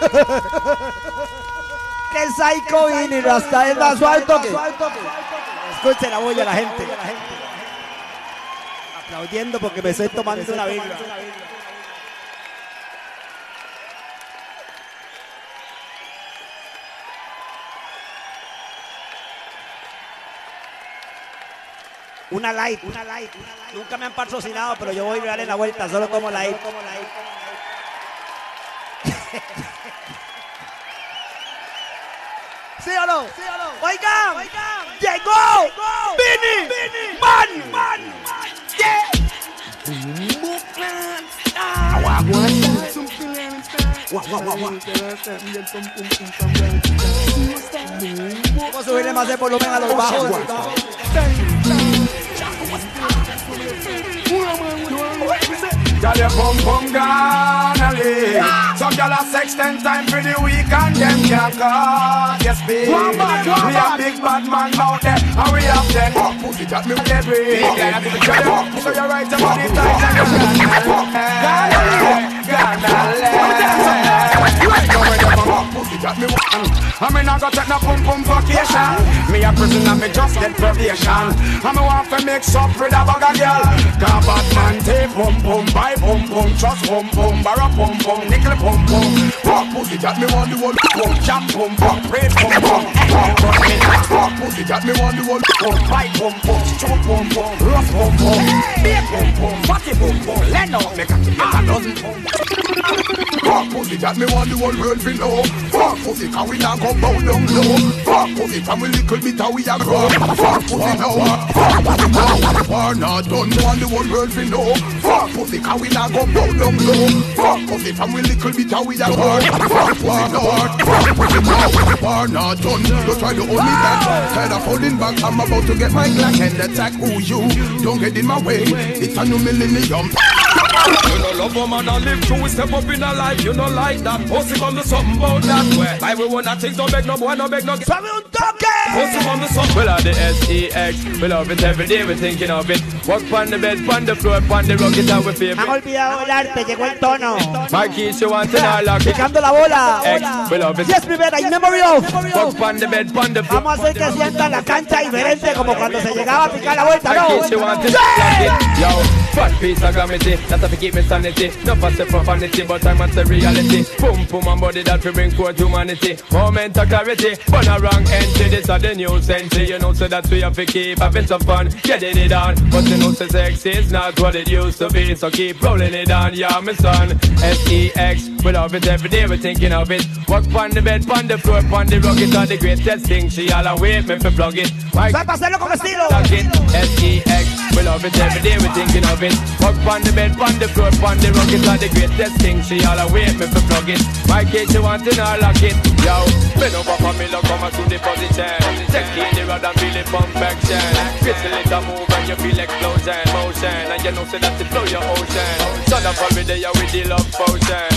Que psycho vini, Rasta es más alto que. Escuche la bulla la gente. Aplaudiendo porque me estoy tomando una birra. Una light, una light, Nunca me han patrocinado, pero yo voy a darle la vuelta, solo como light. ¿Sí o no? ¿Sí o no? Oigan, Oigan. llegó, Vini, Man, Man. Vamos a subirle más de volumen a los bajos. Girl, your bum gonna leave. Some sex ten times for the week and them can't cut. Yes, babe. We a big bad man out there, and we have ten. Pussy got me with the break. So you're right about the tight and you gonna gonna You ain't going to pussy got me one. I mean I got take no pum pum vacation. Me a prisoner, me just get probation. I me want to mix up with a bag of girl. Cause bad man take pum pum, buy pum pum, trust pum pum, borrow pum pum, nickel pum pum. Fuck pussy got me want the one pum, jam pum pum, praise pum pum. Fuck pussy got me want the one pum, buy pum pum, stroke pum pum, rough pum pum, beer pum pum, fatty pum pum, me cocky get a dozen pum. Fuck pussy got me want the whole world to know. Fuck pussy can we not go bow down low. Fuck pussy from we little bit how we a grow. Fuck pussy now. Fuck pussy now. War not done want the whole world to know. Fuck pussy can we not go bow down low. Fuck pussy from we little bit how we a grow. Fuck pussy now. Fuck pussy now. War not done. Don't try to hold me back. Tired of holding back. I'm about to get my Glock and attack. Who you? Don't get in my way. It's a new millennium. You know love woman and live through step up in a life You know like that. Pussy come to something about that way Like we wanna think don't beg no boy no beg no Suave un toque Pussy come to something. Well the S-E-X We love it every day we thinking of it. Walk on the bed, on the floor, on the rock it out we feel. Han olvidado el arte, llegó el tono. My keys you want to know lock it. Picando la bola. X, we love it. Yes, mi beta, in memory of. Walk on the bed, on the floor Vamos a hacer que sientan la cancha diferente Como cuando se llegaba a picar la vuelta, My ¿no? keys you want to lock it. Yo, fat piece of gravity That's how to keep me sanity. No pass for vanity But I must say reality. Boom, boom, and body that we bring forth humanity. Moment of clarity But a wrong entry This is the new century. You know so that we have to keep having some fun. Getting it on. But you know so sex is not what it used to be. So keep rolling it on Yeah, my son. S-E-X We love it every day. We're thinking of it. Walk on the bed, on the floor, on the It's all the greatest thing She all await me for plug it. Mike, Para hacerlo con estilo Plug it, S-E-X We love it every day, we're thinking of it Walk on the bed, on the floor, on the rug It's all the greatest thing. She all await me for plug it. My case she want to know, lock it. Yo, bend over for me, look come to the position. Take in the rod and feel it action. Crystal it a move and you feel explosion Motion, and you know say that it flow your ocean. Son of a day you with the love potion.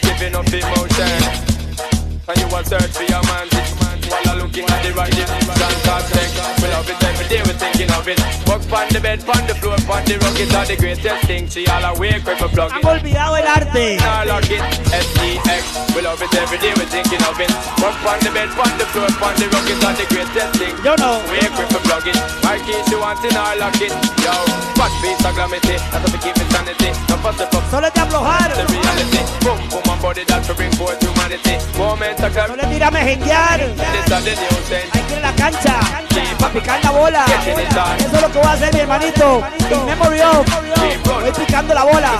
Giving up emotion. And you will search for your man I looking at the right Fantastic We love it every day, we're thinking of it. Walk on the bed, on the floor, on the rug It's all the greatest thing She all awake when we plug Han it olvidado el arte. Now lock it, S-E-X We love it every day, we're thinking of it. Walk on the bed, on the floor, on the rug It's all the greatest thing Yo no. Wake when we plug it. My keys you want in our lock it. Yo, fat piece of glamity. That's how we keep it sanity No fuss the fuck. Solo es de aflojar the reality. Boom, boom, and body that we bring forth humanity. Moment of No le tira a mejenguear. This Hay que ir a la cancha, para picar la bola. Eso es lo que voy a hacer, mi hermanito. Memory of. Voy picando la bola.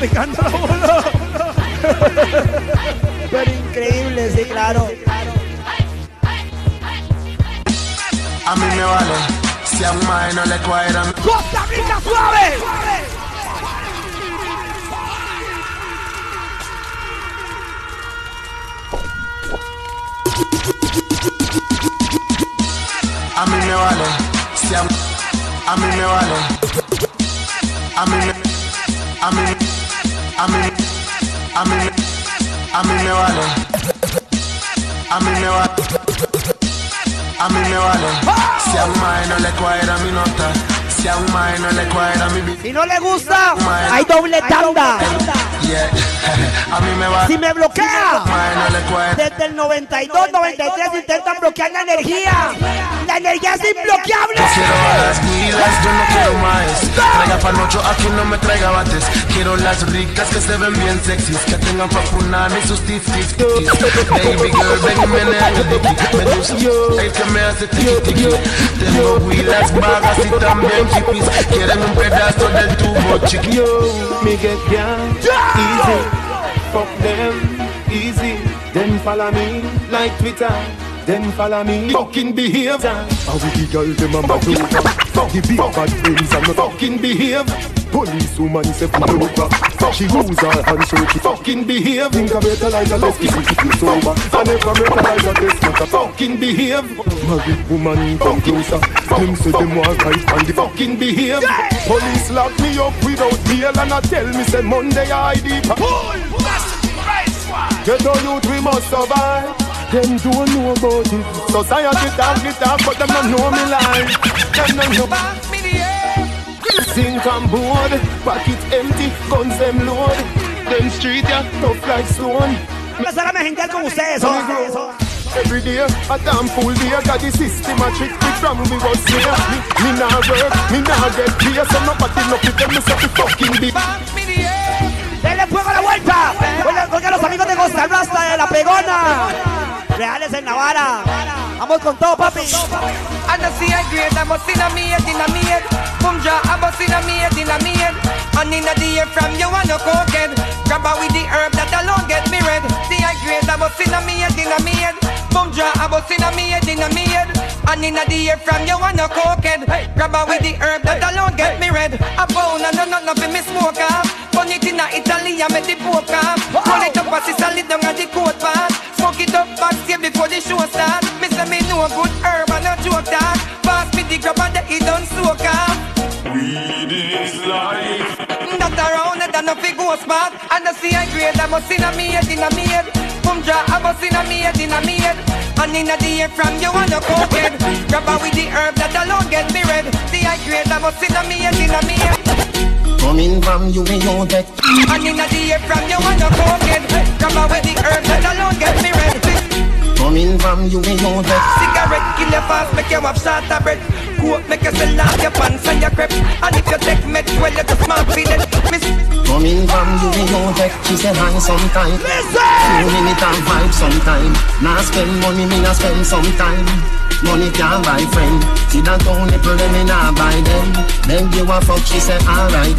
Picando la bola. Pero increíble, sí, claro. A mí me vale si a un mae no le cuadran. Costa Rica suave A mí me vale si a, a mí me vale. A mí me, a mí, a mí, a mí, a mí me vale. A mí me vale. A mí me vale. Si a un no le cuadra mi nota. Si a un mae no le cuadra mi Si no le gusta, hay doble tanda. Yeah. a mí me vale. Si me bloquea, desde el 92, 93 intentan bloquear la energía. La energía es imbloqueable. Yo quiero a las guilas, yo no quiero más. Traiga panocho, aquí no me traiga bates. Quiero las ricas que se ven bien sexys, que tengan papunar y sus tifis. Baby girl, ven y menea. Me gusta el que me hace tiki tiki. Tengo huilas, vagas y también hippies. Quieren un pedazo del tubo chiqui. Me get down easy. Fuck them easy. Then follow me like Twitter. Then follow me. Fucking behave. How we the girl them a mad over. Fuck the big bad friends and fucking behave. Police woman say pull over. She use her hand so she fucking behave. Think I better like a less kiss if you sober. I never better like a test not a fucking behave. Married woman come closer. Them say them want right and the fucking behave. Police lock me up without bail and I tell me say Monday I ID. Get on youth we must survive. Them don't know about it. Society talk it talk, but them don't know me life. Them don't know. Sink on board, pocket empty, guns them load. Them street ya tough like stone. Empezar a mejenguear con ustedes. Every day, a damn fool day, got the system a trick me from me was here. Me, me nah work, me nah get clear, so nobody no fit them, me say fi fucking be. Denle fuego a la vuelta. Oigan, los amigos de Costa Rasta de la Pegona. Reales en Navarra. Vamos con todo, papi. I see I grade, I must in a me in a a a. And in the air from you and no cokehead. Grab her with the herb that alone get me red. See I grade, I must in a me head, in a me head. Boom jaw, I must in a me head, in a me head. And in the air from you and no cokehead. Grab her with the herb that alone get me red. A pound and no not nothing me smoke off. Burn it in a Italy and make the poke off. Roll it up as it's a lit down at the coat part. Smoke it up backstage before the show start. Me say me know a good herb and a joke that. Pass me the grab and the it done soak off. Weed is life. That around it and nothing go smart. And I see I grade, I must in a me head, in a me head. Boom jaw, I must in a me head, in a me head. And in a the air from you and a cokehead. Grab her with the herb that alone get me red. See I grade, I must in a me head, in a me head. Coming from you, we know that And in a the air from you and a cokehead. Grab her with the herb that alone get me red. Coming from you, we know that. Cigarette kill you fast, make you have short of breath. Coke make you sell off your pants and your crepe. And if you take med, well you just smart feel it. Miss Coming from you, we know that. She say hang sometime. Few minute and vibe sometime. Nah spend money, me nah spend sometime Money can't buy friend. See that don't nipple, them me nah buy them. Then you a fuck, she say alright.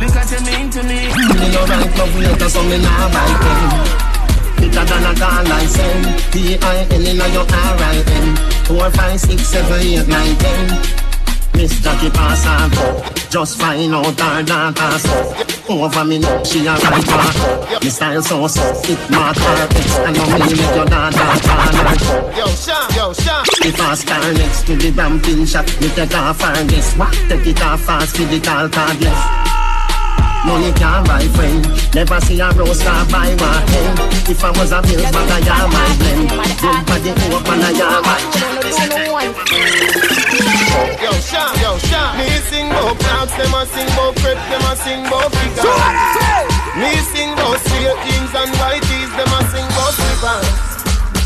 Look at you mean to me. Me no write love letter, so me nah buy them Fitter than a car license. P-I-N in your R-I-N Four, five, six, seven, eight, nine, ten. Miss Jackie pass and go Just find out her daughter so Over me now, she a right back Me style so so It mark her ex And now me make your daughter call her Yo, Sean, yo, Sean. The fast car next to the ramping shot Me take off her guess. What? Take it off fast for the call cardless Money can't buy friend Never see a rose car buy one hen If I was a bill bag I am my blend Good body open I am my Yo, Sean, yo, Sean. Me sing about clouds, them a sing about prep, them a sing about figures. Me sing about straight jeans and white tees, them a sing about slippers.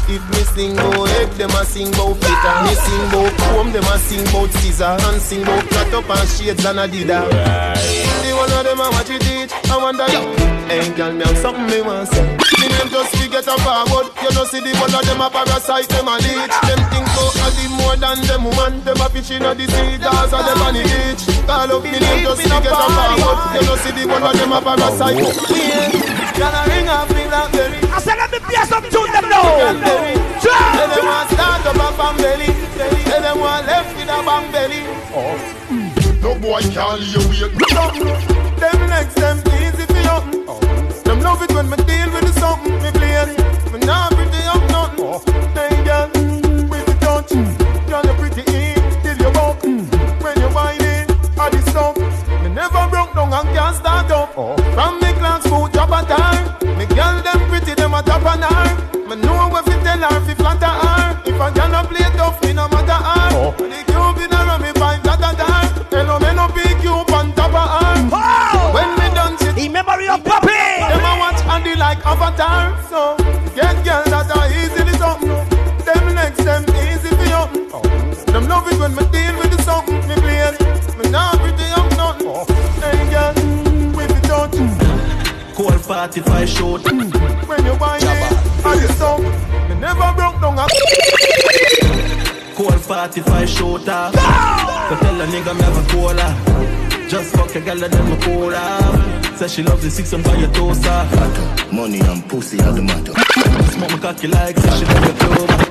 If me sing about egg, them a sing about flicker. Me sing about comb, them a sing about scissor. And sing about cut up and shades and Adidas. The one of them a watch it teach. I wonder, yo, hey girl, me have something me want say. Me name just forget a forward. You know see the one of them a parasite, them a leech. Them think so a more than them woman. Them a fish inna the sea, cause of them on the beach. Call up me name just forget a forward. You know see the one of them a parasite. Yeah, can I ring off me blackberry? I said, let me play some tune them now. Blackberry. Tell them want start up a bang belly. Tell them want left with a bang belly. Oh. No boy can't leave you wait. Them legs, them easy for you. Oh. Them love it when me deal with the something me play. Me not Oh. From me clocks foot drop a tar. Me girl them pretty, them a top on her. Me know what fi tell her fi flatter her. 45 short. Mm. When you whine it, I just so Me never broke down a Cold 45 shorter. So ah! tell a nigga me have a cola. Just fuck a gal and then me cola. Say she loves the six and buy your toaster. Money and pussy are the matter. Smoke my cocky like say she love your clover.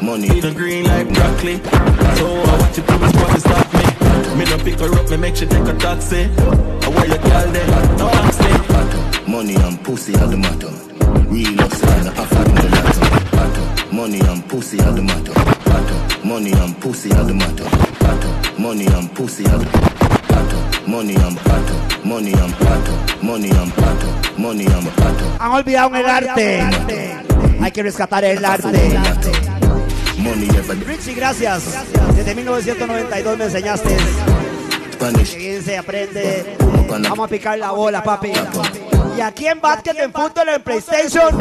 Money, Eat the green like broccoli. So I want you to respond to stop me. Me no pick her up, me make she take a taxi. I wear your girl there, no taxi. money and pussy are the matter. Real love sign off at the latter. Money and pussy are the matter. Money and pussy are the matter. Money and pussy are the matter. Money and plato. Money and plato. Money and plato. Money and plato. Han olvidado el arte. Hay que rescatar el arte. Richie, gracias. Desde 1992 me enseñaste. Spanish. que bien se aprende. Vamos a picar la bola, papi. Y aquí en básquet, en fútbol, en PlayStation,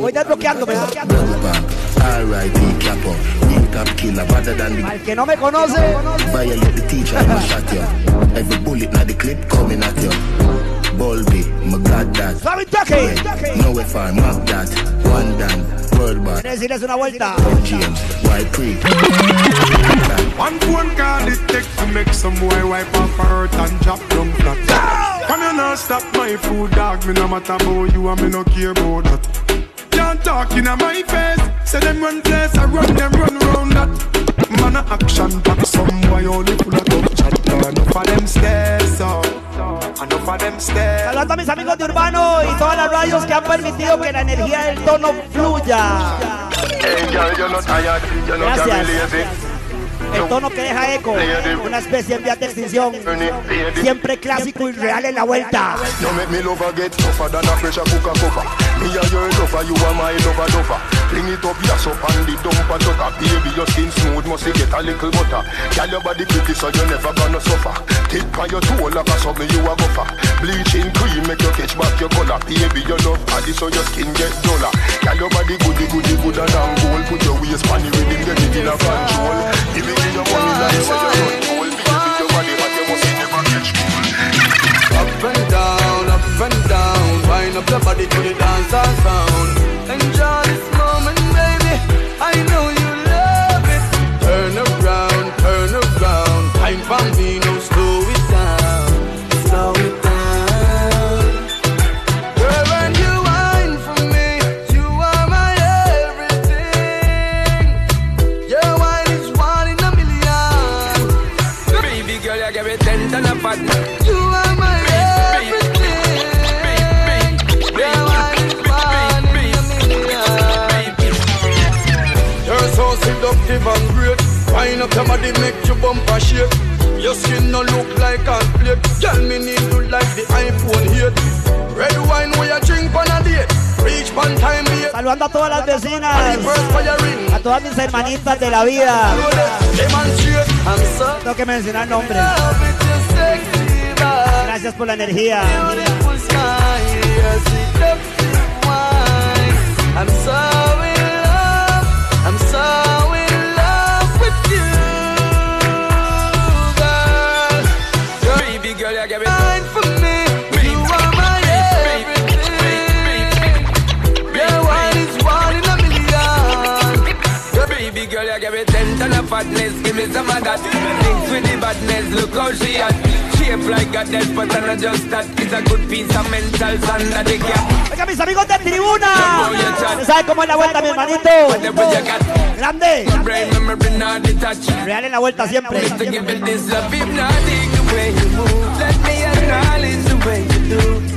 voy the Al que no me conoce, Violate the teacher, I'ma shot you. Every bullet na the clip coming at you. Bulby, my god that. Suave toque. No if I mock that. One down, world bar. Quiere decirles una vuelta. Oh, James, why pre? One phone call it take to make some boy wipe off her hurt and drop down flat. Come you not stop my food dog, me no matter about you and me no care about that. Can't talk in my face, say them run place, I run them run round that. Man a action back, some boy only full of tough chat. Enough of them stairs, so Saludando a mis amigos de Urbano y todas las radios que han permitido que la energía del tono fluya. Not Gracias. El tono que deja eco, una especie en vías de extinción. Siempre clásico y real en la vuelta. Bring it up, yes up and the dumper tucker. Baby, your skin smooth, must you get a little butter. Girl, your body pretty, so you never gonna suffer. Tip on your toe like a something you a buffer. Bleaching cream make you catch back your color. Baby, your love body, so your skin get duller. Girl, your body goody goody good and down gold. Put your waist on the rhythm, get it in a control. Give me your money like say you run cold. Baby, your body hot, you must never catch cold. Up and down, up and down. Wind up your body to the dance and sound. Enjoy this. I know Wine up your body, make your bumper shake. Your skin no look like a plate. Girl, me need you like the iPhone 8. Red wine where you drink on a date. Reach one time, be Saludando a todas las vecinas, a todas mis hermanitas de la vida. Tengo que mencionar nombres. Gracias por la energía. I'm Baby you give me mine for me. You are my everything. Your wine is one in a million. Baby girl, you give me ten ton of fatness. Give me some of that. Things with the badness. Look how she at. Shape like a dead, but I'm not just that. It's a good piece of mental sand that they cap. Oiga, mis amigos de tribuna. ¿Saben cómo es la vuelta, mi hermanito? Whatever. Grande. Brain memory not detached. Real en la vuelta siempre. Way you do.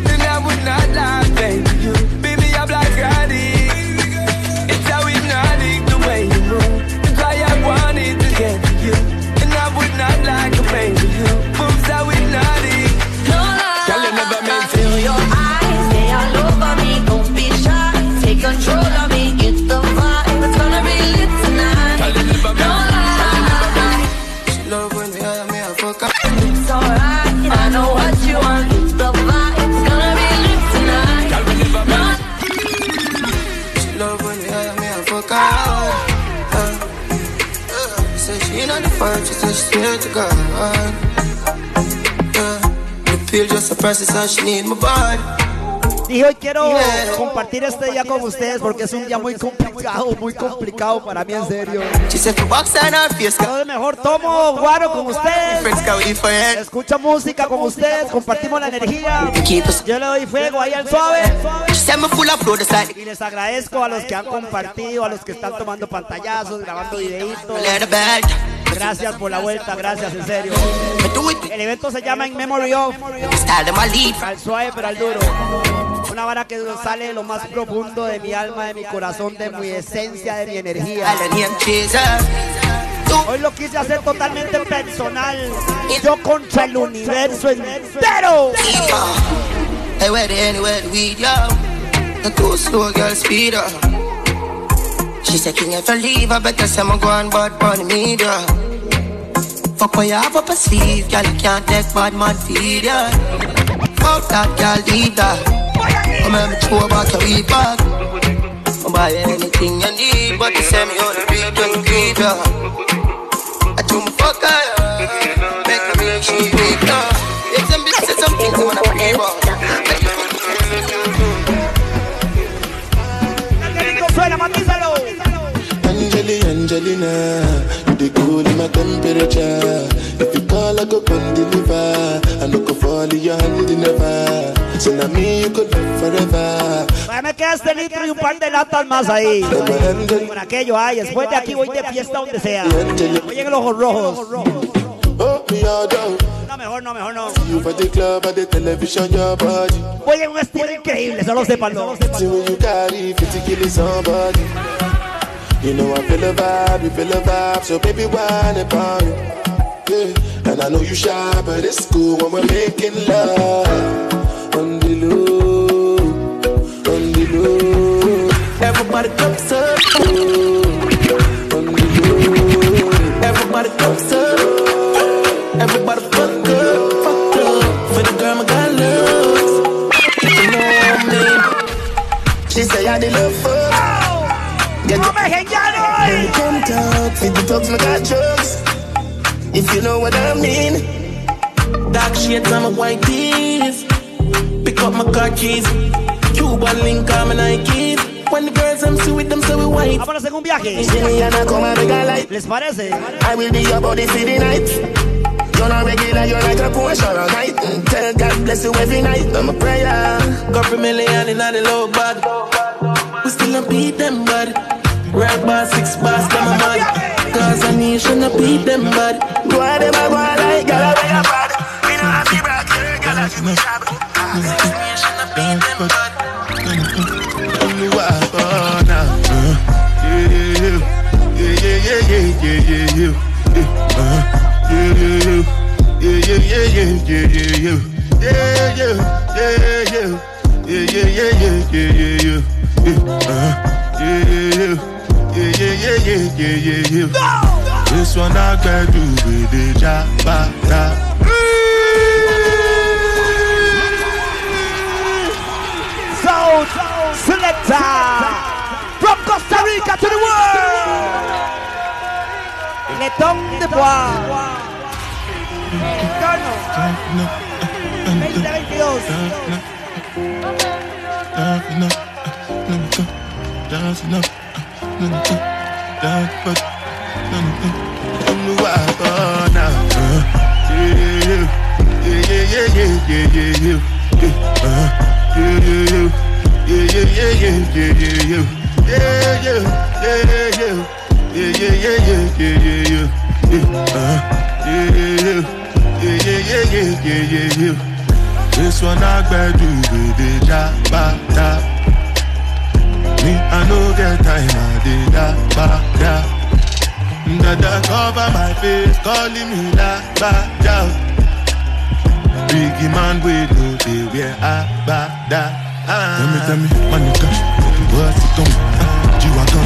Y hoy quiero compartir este día con ustedes porque es un día muy complicado, muy complicado para mí en serio. Yo mejor tomo guaro con ustedes. Escucho música con ustedes, compartimos la energía. Yo le doy fuego ahí al suave. Y les agradezco a los que han compartido, a los que están tomando pantallazos, grabando videitos. Gracias por la vuelta, gracias en serio. El evento se llama In Memory of. Al suave pero al duro. Una vara que sale de lo más profundo de mi alma, de mi corazón, de mi esencia, de mi energía. Hoy lo quise hacer totalmente personal. Yo contra el universo entero. Hey, She said, King, if I leave, I better say I'm going bad the media. Fuck what you have up a sleeve, girl, you can't take bad man feed, yeah. Fuck that, girl, leave that. I'm a mature back, your weed back. I'll buy anything you need, but you send me on the beat when you creep, yeah. I do my fuck, yeah. Make me make she weak, yeah. It's some bitches, some things I wanna pray Angelina, you the cool in my temperature. If you call, I go come deliver. I no go fall in your hand never. So now me you could live forever. Me queda este litro y un par de latas más ahí. Con aquello hay. Después de aquí voy de fiesta donde sea. Voy en los ojos rojos. Oh, me all down. No, mejor no, mejor no. Voy en un estilo increíble, solo sepanlo. See when you carry 50 kilos somebody. You know I feel the vibe, you feel the vibe, so baby, whine about me. Yeah. And I know you shy, but it's cool when we're making love. On the low, on the low. Everybody cups up. On the low. Everybody cups up. Everybody fuck up, fuck up. For the girl my God loves. You know me. She say I did love. Get ¡No me Baby, come talk, feed the dogs, my got drugs. If you know what I mean. Dark shades on my white tees. Pick up my car keys. Cuban link on my Nike. When the girls I'm see with them, so we white. Vámonos en un viaje. Juliana, come and make a light. ¿Les parece? I will be your body for the night. You're not regular, you're like a Porsche or a night. Tell God bless you every night. I'm a prayer. Couple million in the low bad. We still don't beat them bad. Red my six bars, come on, man. Cause a nation, to beat them bad. Go on, them, I go on like Gala, where you bad. Me no happy rock, girl, Gala, give me job. Cause a nation, I beat them bad. Yeah, yeah, yeah, yeah, yeah. yeah, yeah, yeah, yeah, yeah, yeah. No! This one I got do with the job, Sound selector from Costa Rica to the world. Les hommes de bois. Dancing This one I graduated, da ba da me, I no get time, I did da ba da. Dada cover my face, calling me da ba da. Biggie man, we know they wear a ba da. Tell me, tell me, my nigga, what's it coming? Uh, G-Wagon,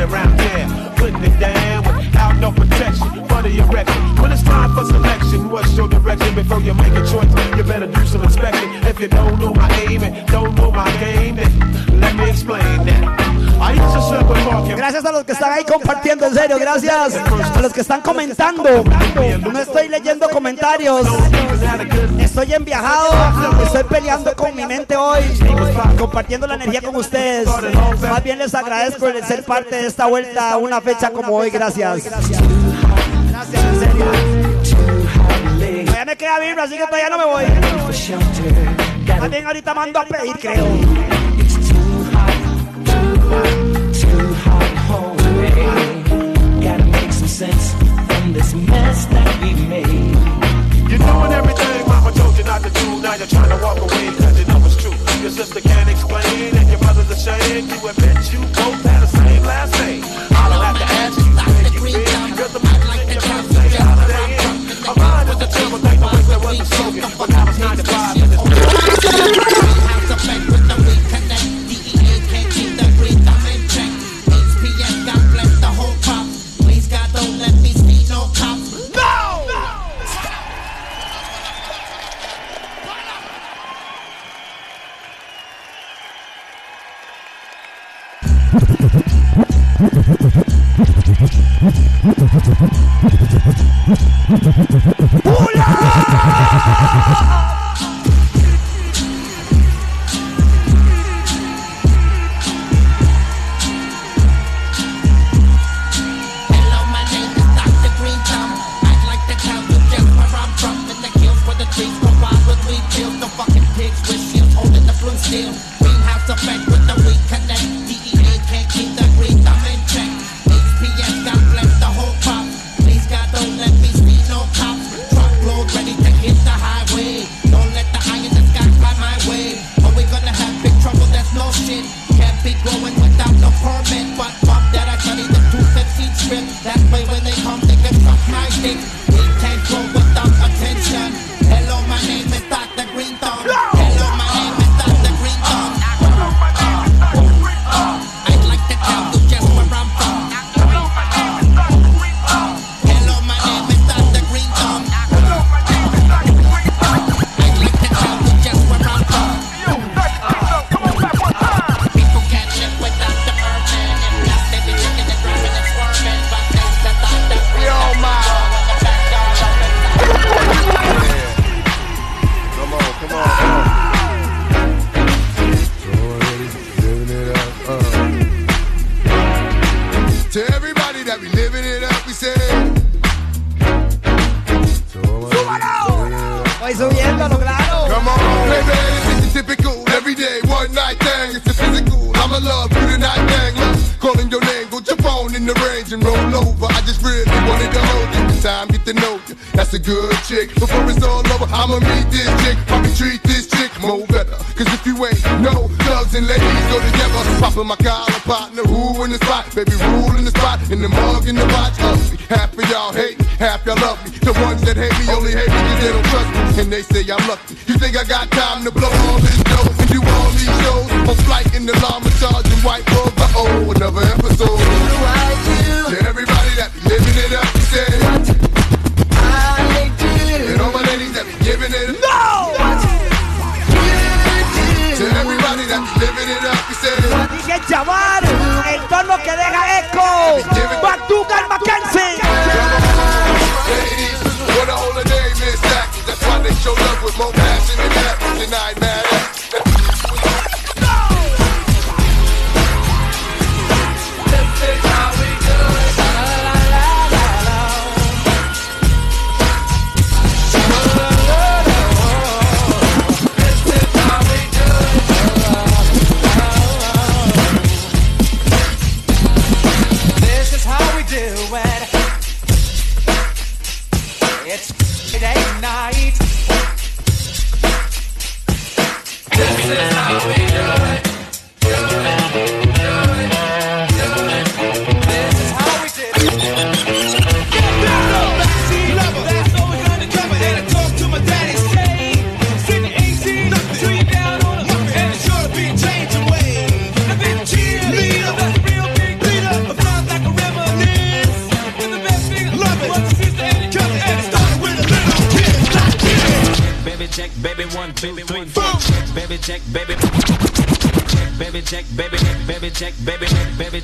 it around town, putting it down without no protection for the erection. When it's time for selection, what's your direction? Before you make a choice, you better do some inspection. If you don't know my aim and don't know están comentando. No estoy leyendo comentarios. Estoy en viajado. Estoy peleando con mi mente hoy. Compartiendo la energía con ustedes. Más bien les agradezco el ser parte de esta vuelta. Una fecha como hoy. Gracias. Gracias, en serio. Todavía me queda vibra, así que todavía no me voy. También ahorita mando a pedir, creo. This mess that we made. You're doing everything mama told you not to do. Now you're trying to walk away cause you know it's true. Your sister can't explain and your brother's ashamed. You admit you both had the same last name. All I have to ask you where you been. Cause the music in your mouth say holiday in. A mind is a terrible thing, the way there was a slogan. But now it's 9 to 5 and it's... Hup, hup, hup, hup, hup, hup, hup, hup, hup, hup. and ladies go together. Popping my collar, partner, who in the spot? Baby, rule in the spot, in the mug, in the watch. Us, half of y'all hate me, half y'all love me. The ones that hate me only hate me cause they don't trust me. And they say I'm lucky. You think I got time to blow all this dough and do all these shows? On flight in the llama, charging white rubber. Oh, another episode. more passion than I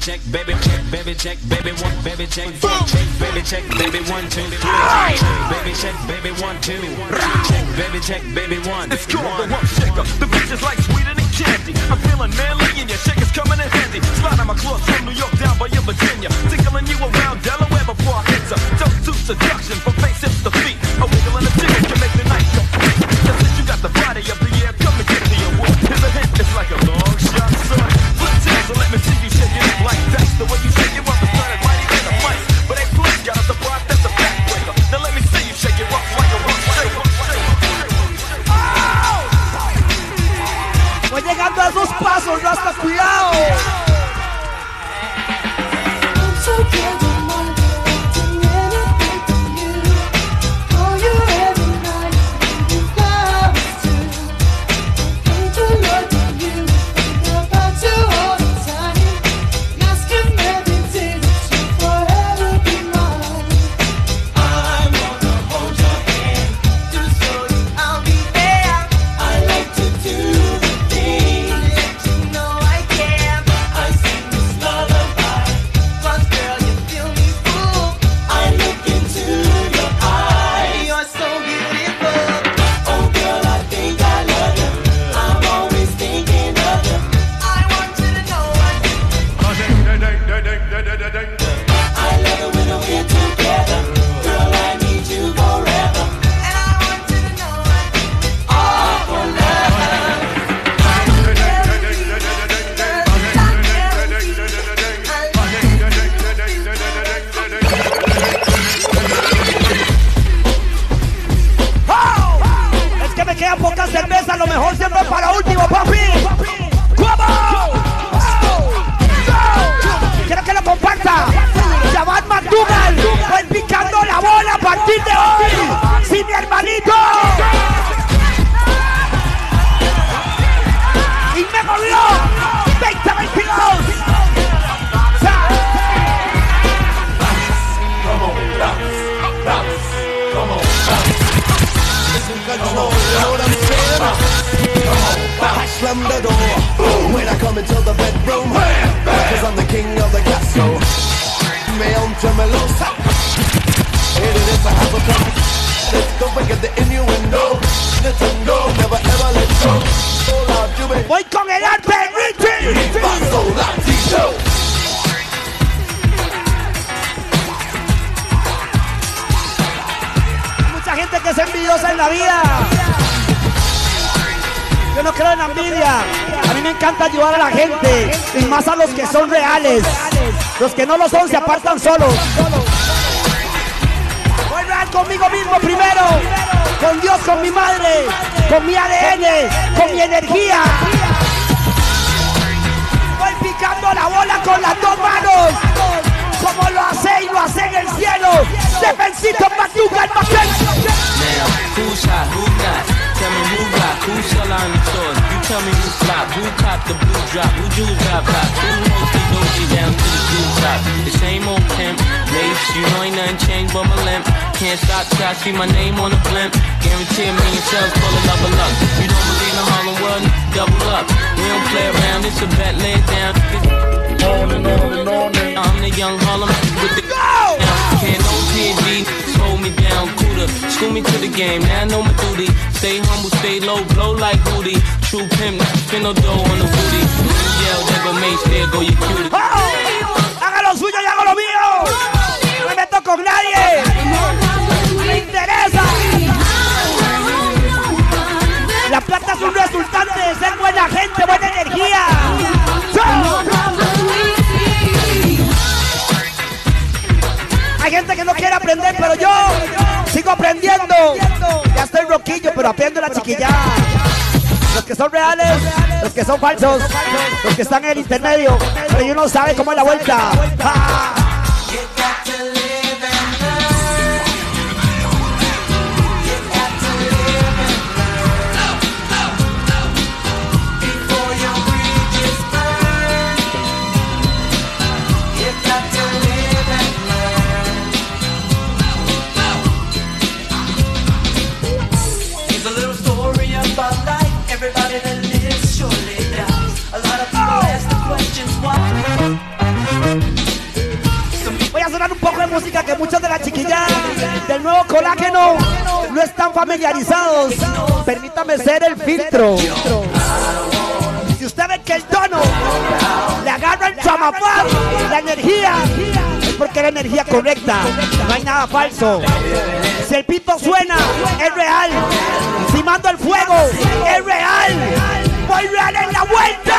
check, baby check, baby check, baby one, baby check, check, baby check, baby one, two, three, baby check, baby one, two, check, baby check, baby. No lo son se apartan solos. Aprendo la chiquilla. Los que son reales, los que son falsos, los que están en el intermedio, pero uno sabe cómo es la vuelta. Muchas de las chiquillas del nuevo colágeno no están familiarizados. Permítame ser el filtro. Si usted ve que el tono le agarra el chamapán, la energía, es porque la energía correcta. No hay nada falso. Si el pito suena, es real. Si mando el fuego, es real. Voy real en la vuelta.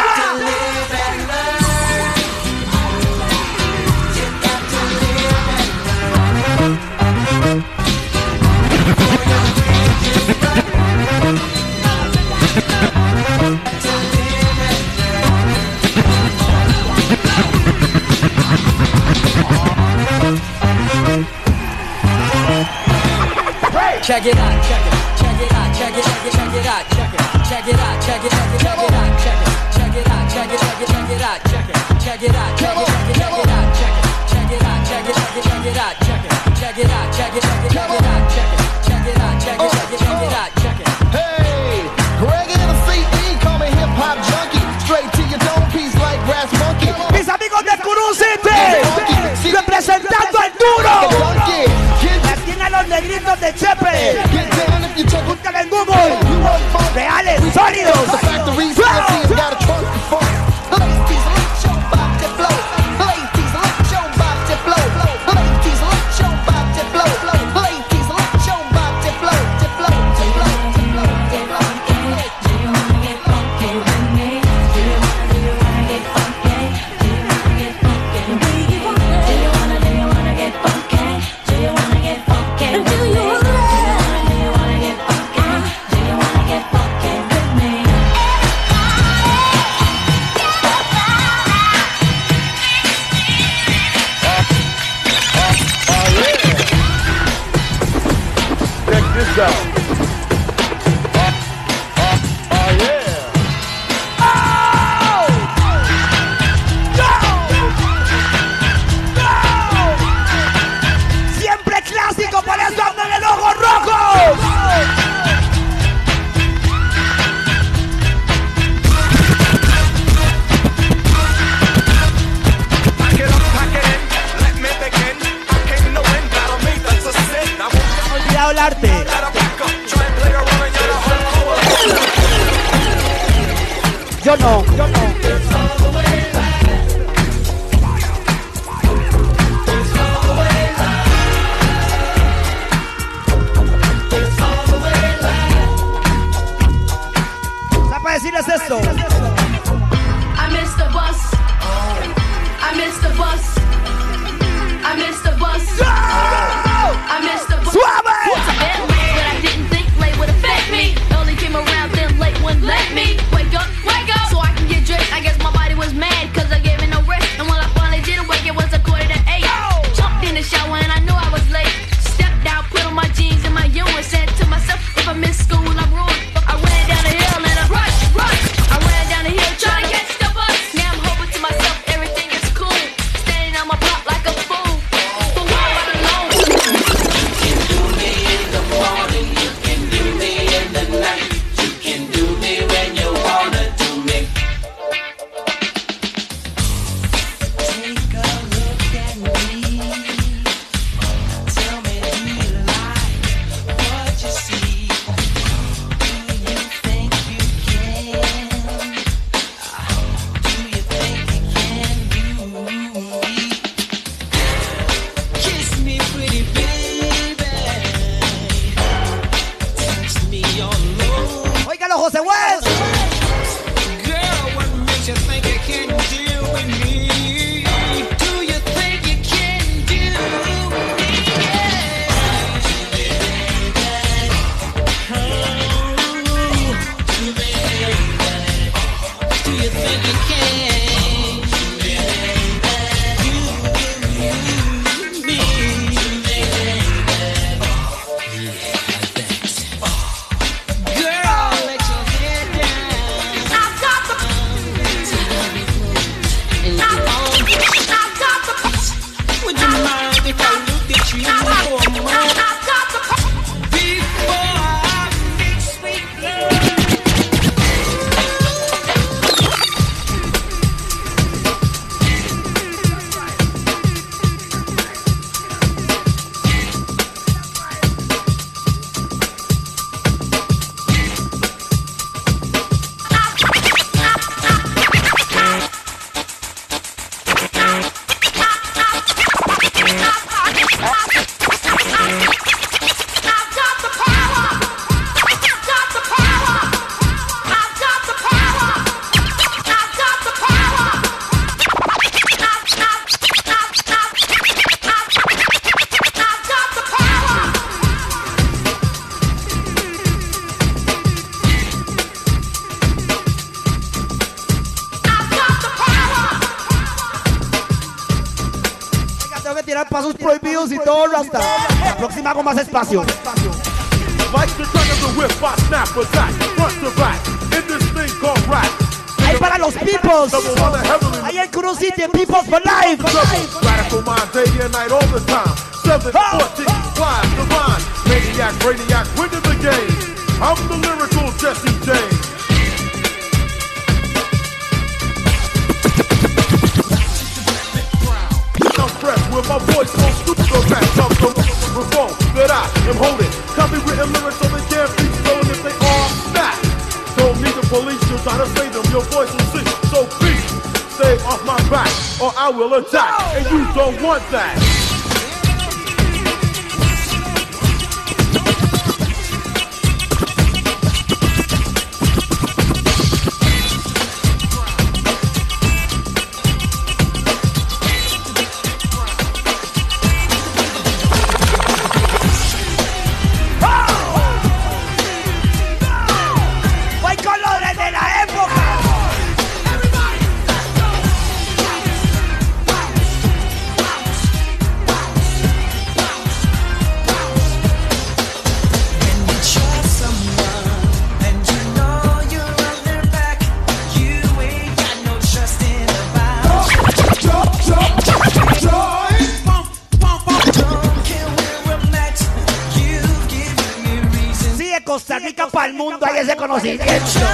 Check it out, check it, check it out, check it, check it, check it out, check it, check it out, check it, check it, check it out, check it, check it out, check it, check it, check it out, check it, check it out, check it, check it, check it out, check it, check it out, check it, check it, check it out, check it, check it out, check it, check it, check it out, check it, check it out, check it, check it, check it out, check it. Hey, Greg and the CE call me hip hop junkie, straight to your dome piece like grass monkey. Mis amigos de Curun City, representando al duro. Aquí a los negritos de Chepe. Búscala en Google. Reales, sólidos. Por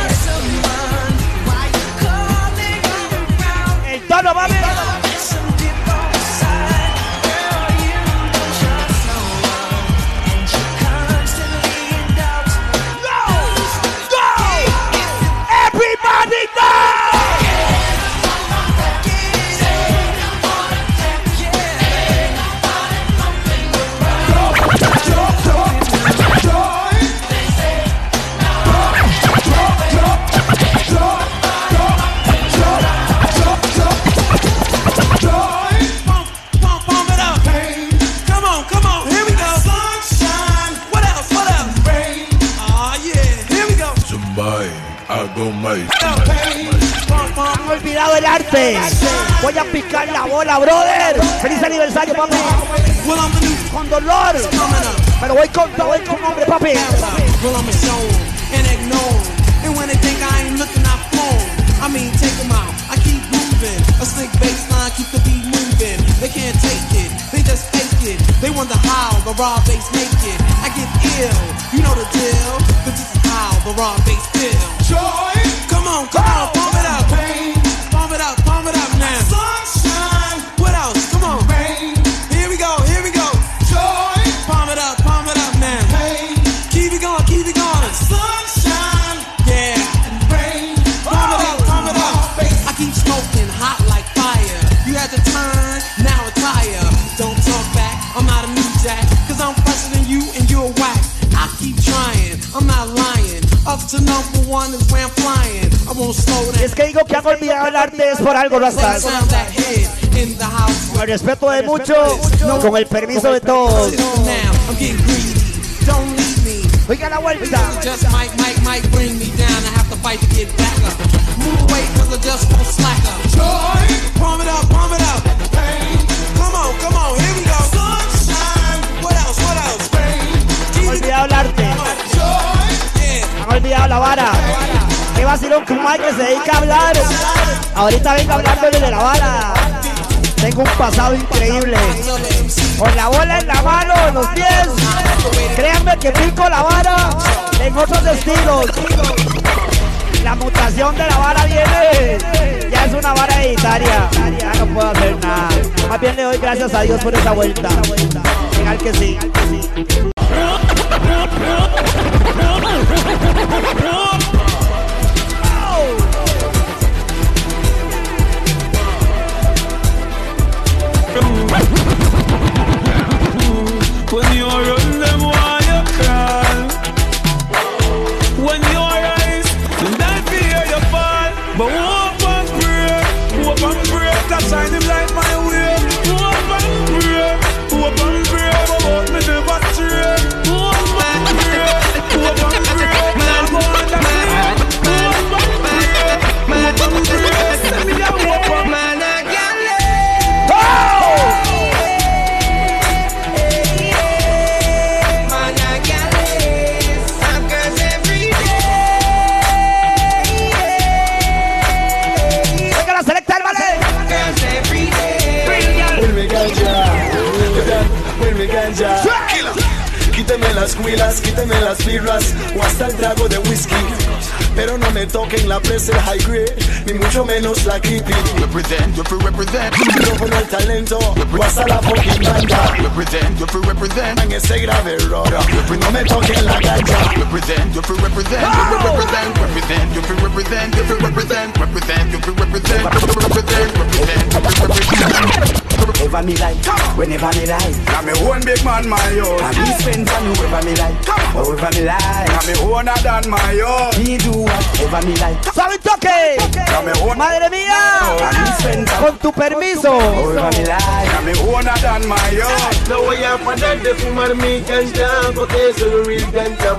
el permiso When my own. I be spend on whoever me like, whoever me like. I'm me owner than my own. Me do whatever me like. ¡Suave toque! ¡Madre mía! Con tu permiso. Whoever me like. I'm me owner than my own. No voy a parar de fumar mi ganja porque soy real ganja.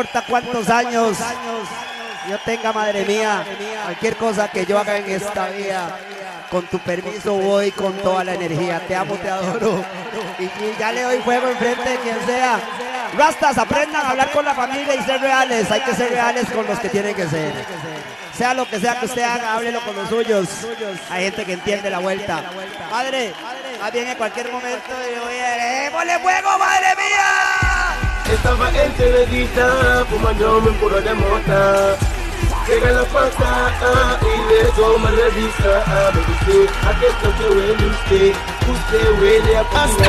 Importa cuántos años yo tenga, madre mía, cualquier cosa que yo haga en esta vida, con tu permiso voy con toda la energía. Te amo, te adoro. Y, ya le doy juego enfrente de quien sea. Rastas, aprendan a hablar con la familia y ser reales. Hay que ser reales con los que tienen que ser. Sea lo que sea que usted haga, háblelo con los suyos. Hay gente que entiende la vuelta. Madre, más bien en cualquier momento yo voy a... ¡Démosle fuego, madre! Estaba en Teledita, fumándome un puro de mota. Llega la pata ah, y de eso me revisa. Ah, me dice, ¿a qué es lo que huele usted? Usted huele a puta.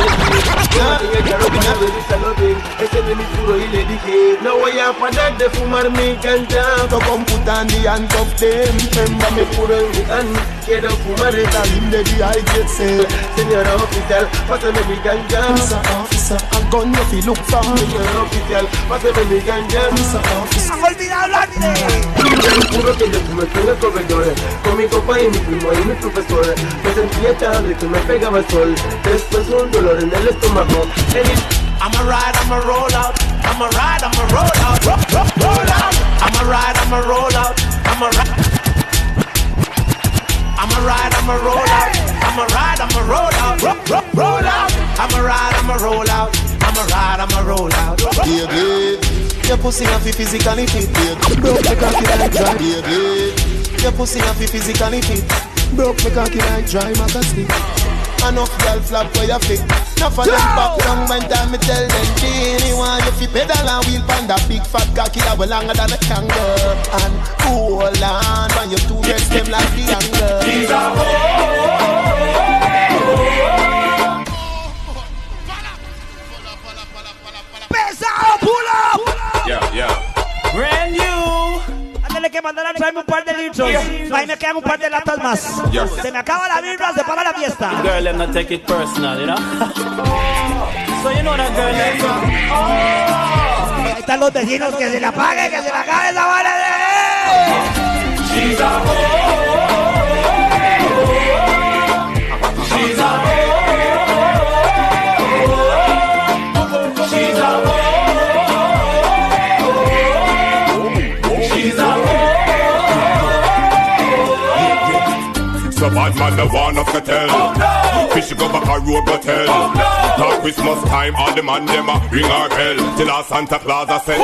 Yo tenía que una revisa lo ve. Ese de mi puro y le dije, no voy a parar de fumar mi ganja. To computando y on top them. Remember me puro en mi hand. Quiero fumar esta linde de I get sale. Señora oficial, pásame mi ganja. Officer, officer, I'm gonna feel look for. Señora oficial, pásame mi ganja. Officer, officer. ¡Han olvidado hablarte! Juro que yo fume en el corredor Con mi papá y mi primo y mi profesor Me sentía tan rico me pegaba el sol Después un dolor en el estómago I'ma ride, I'ma roll out. I'ma ride, I'ma roll out. Roll, roll, roll out. I'ma ride, I'ma roll out. I'ma ride. I'ma ride, I'ma roll out. I'ma ride, I'ma roll out. Roll, roll, roll out. I'ma ride, I'ma roll out. I'ma ride, I'ma roll out. Baby, your pussy have to physically fit. Broke me cocky like dry Baby, your pussy have to physically fit Broke me cocky like dry stick Enough girl flap for your feet. Enough of them back down when time me tell them Genie want you fi pedal and wheel pan that big fat cocky that way longer than a kangaroo? And hold on when you two breasts them like the angle She's a que mandar a traerme un par de litros. Ahí me quedan un par de latas más. Se me acaba la birra, se para la fiesta. Girl, them not take it personal, you know. so you know that girl, them. Ahí están los vecinos que se la paguen, que se la acabe esa vara de. She's a man, the one of Sketel. Oh, no. Fish go back a road go tell. Oh, no. Now Christmas time, all the man them a ring our bell. Till our Santa Claus a send.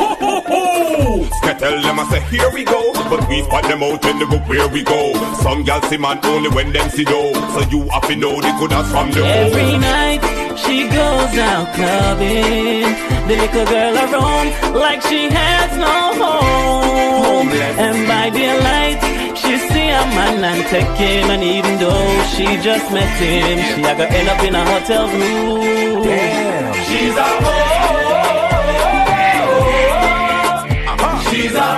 Sketel them a say, here we go. But we spot them out when they go where we go. Some gal see man only when them see do. So you have to know the good as from the Every home. night she goes out clubbing. The little girl around like she has no home. And by daylight, she a man and take him. And even though she just met him, she a go end up in a hotel room. Damn. She's a home. Uh-huh. She's a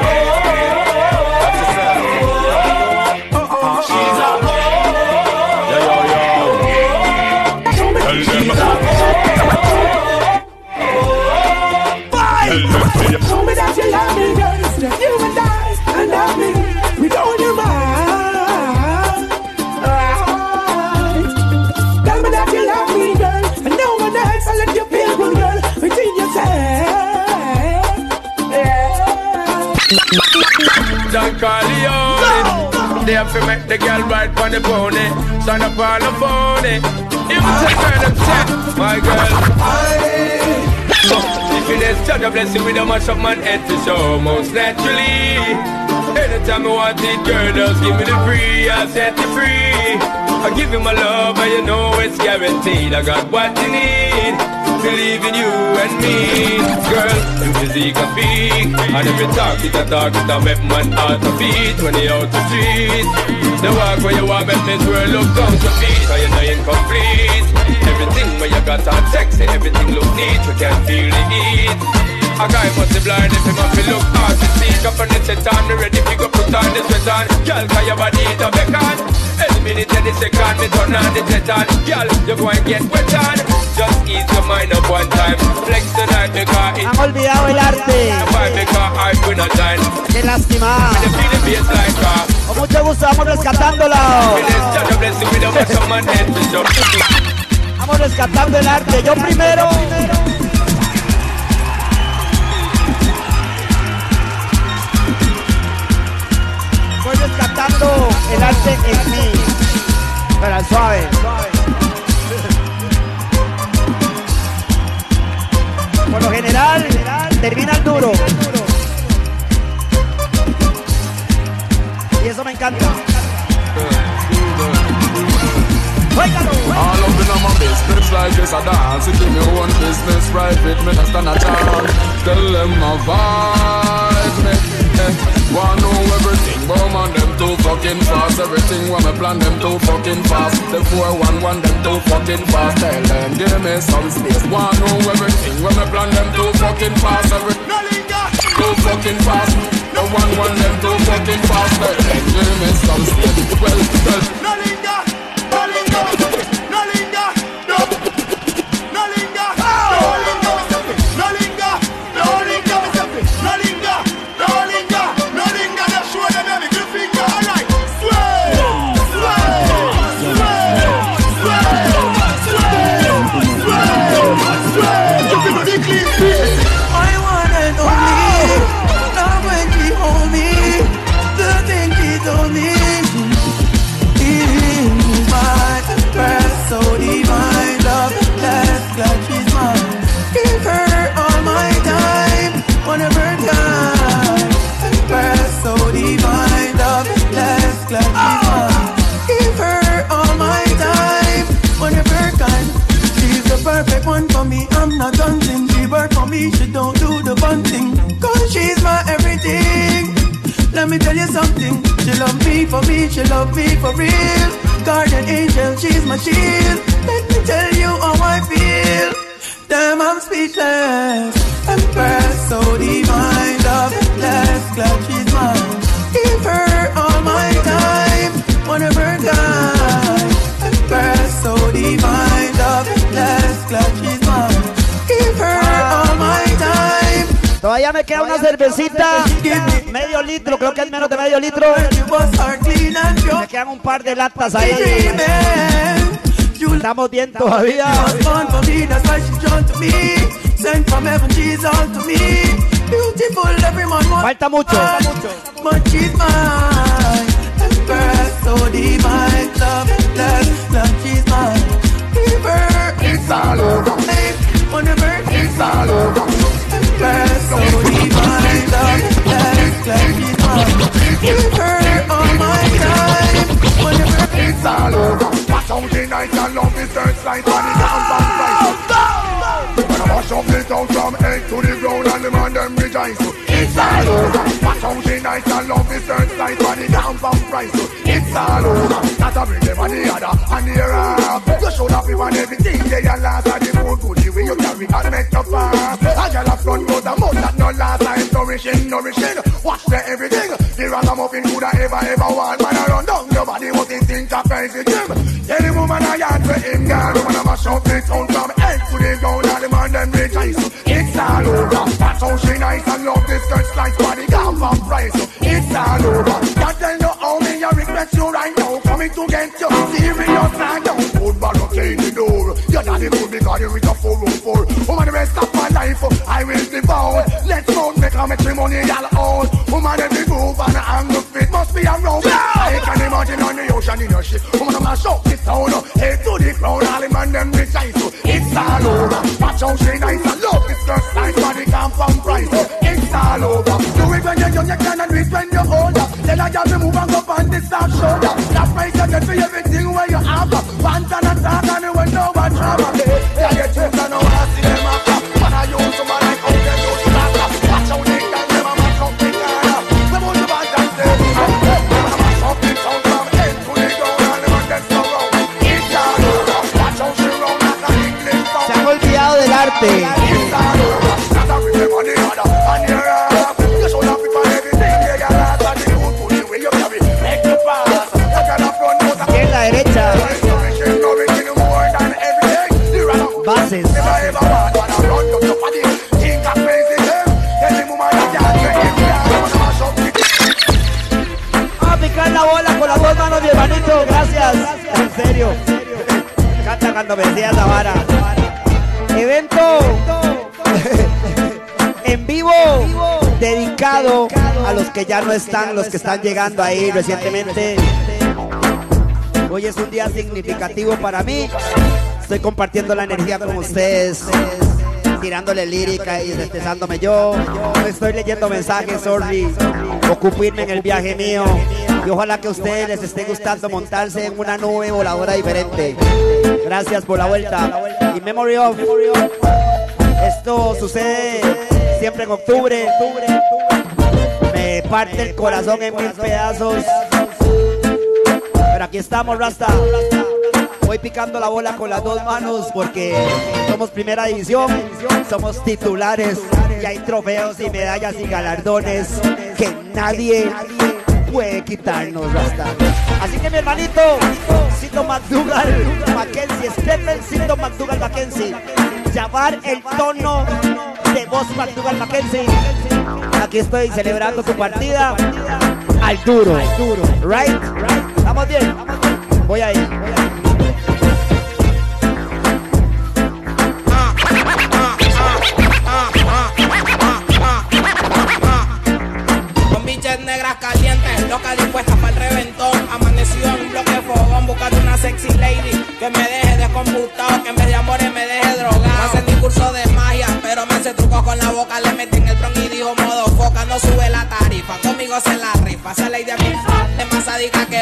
Don Corleone. They have to make the girl ride on the pony. Sign up on the phone. Even take her them check, my girl. I happiness. Judge a blessing with a mash up man head to show most naturally. Anytime I want it, girl, just give me the free. I'll set you free. I give you my love, and you know it's guaranteed. I got what you need believe in you and me. Girl, your physique can speak And every talk it a talk it a make man heart a beat When you out the street. The walk where you want make this world look down to feet Cause you not incomplete Everything where you got all sexy Everything look neat, we can feel the heat. A guy must be blind if he must be look hard to see. Up on the set on, ready to go put on the sweat on. Girl, cause your body is a beacon. Any minute, any second, me turn on the jet on. Girl, you go and get wet on Just ease your mind up one time. Flex tonight because it's Han olvidado el arte. Qué lástima. Con mucho gusto vamos rescatándolo. Vamos rescatando el arte. Yo primero. Rescatando el arte en mí. Pero suave. Por lo general, termina el duro. Y eso me encanta. Me Want know everything, but man, them too fucking fast. Everything when me plan, them too fucking fast. The 411, them too fucking fast. Tell them, give me some space. Want know everything when me plan, them too fucking fast. Everything too fucking fast. The one one them too fucking fast. Tell them, give me some space. Well, well. For me, I'm not hunting. she work for me, she don't do the fun thing. Cause she's my everything. Let me tell you something. She love me for me, she love me for real. Guardian angel, she's my shield. Let me tell you how I feel. Damn, I'm speechless. Empress, so divine, loveless, glad she's mine. Give her all my time, one of her kind. Empress, so divine, loveless, glad she's mine. Give her all my time. Todavía me queda una cervecita medio litro, creo que es menos de medio litro. Me quedan un par de latas ahí. Estamos bien todavía. Falta mucho. river, it's all over me. On the bird, it's all over. Girl, so divine, love, it's last, love. Give her all my time. On the bird, it's all over. Watch out the night, I love me, searchlight, on the down, down, down. When I wash up the town from head to the ground, and the man them rejoice. All. Watch how she nice and love the third slice for the down price. It's all over. Not a them on the other and the other. You should have even everything they are last and the mood good the way you carry and make you fast. A girl a front row the mouth that no last time nourishing, nourishing. Watch the everything. The ragamuffin could have ever ever want man around down. Nobody was in think of crazy Your daddy could be got you with a 404. Woman the rest of my life oh, I will be bound. Let's go make a matrimony all own. Woman every move and angle fit must be a around. I can imagine on the ocean in your ship. Woman I'm mash up this town. Head to the ground. All the man them rejoice. It's all over. Watch how she nice and love this girl nice body come from price. Oh. It's all over. Do it when you're young, you can and do it when you're older. Tell a girl to move and go on this soft shoulder. Cuando me vara. Evento en vivo dedicado a los que ya no están, los que están llegando ahí recientemente. Hoy es un día significativo para mí. Estoy compartiendo la energía con ustedes, tirándole lírica y destezándome yo. Estoy leyendo mensajes, sorry. Ocuparme en el viaje mío. Y ojalá que a ustedes les esté gustando montarse en una nube voladora diferente. Gracias por la vuelta. Y Memory of. Esto sucede siempre en octubre. Me parte el corazón en mil pedazos. Pero aquí estamos, Rasta. Voy picando la bola con las dos manos porque somos primera división, somos titulares y hay trofeos y medallas y galardones que nadie quitarnos. Así que mi hermanito, Cito McDougal, Mackenzie, Stephen Cito McDougal Mackenzie, llamar el tono de voz McDougal Mackenzie. Aquí estoy celebrando tu partida al duro, right? ¿Estamos bien? Voy ahí. Boca. Le metí en el bron y dijo modo foca, no sube la tarifa. Conmigo se la rifa, esa lady a mí es más sádica que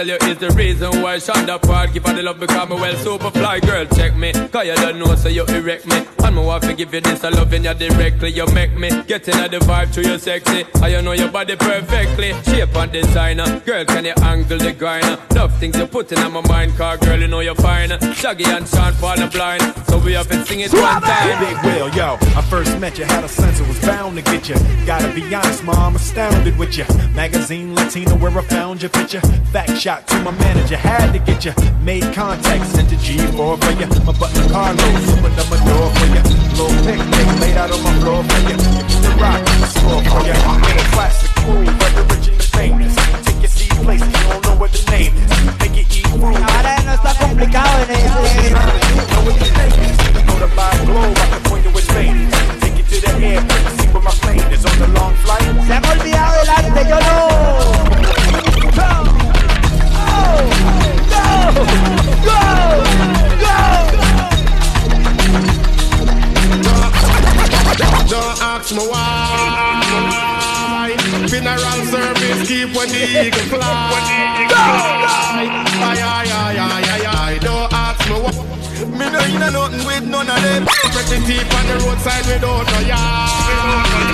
tell you is the reason why Shonda part. Give her the love because me well super fly, girl, check me. Cause you don't know, so you erect me. And want to give you this, I loving you directly. You make me get in the vibe to your sexy. I you know your body perfectly. Shape and designer. Girl, can you angle the grinder? Love things you put in my mind, car girl, you know you're fine. Shaggy and Sean falling blind. So we have to sing it one time. Big Will, yo, I first met you, had a sense it was bound to get you. Gotta be honest, mom, astounded with you. Magazine Latina, where I found your picture. Fact shot to my manager, had to get you. Made contact, sent a G4 for you. My butler Carlos, opened up my door for you. Little picnic laid out on my floor for you. The rock, score for you. In a classic cool, but originally famous. Take your seat places, you don't know what the name is. Make it eat fruit. Ahora no está complicado en ese. Know what the name is. Go to buy a globe, I can point you where Spain. Take it to the airport, see where my plane is on the long flight. Se olvidado del arte, yo no. Go, go, go, Don't ask me why. Funeral service keep when the eagle fly. Ay, ay, ay, ay, ay, ay. Don't ask me why. Me no in nothing with none of them. Pretty teeth on the roadside without no yard.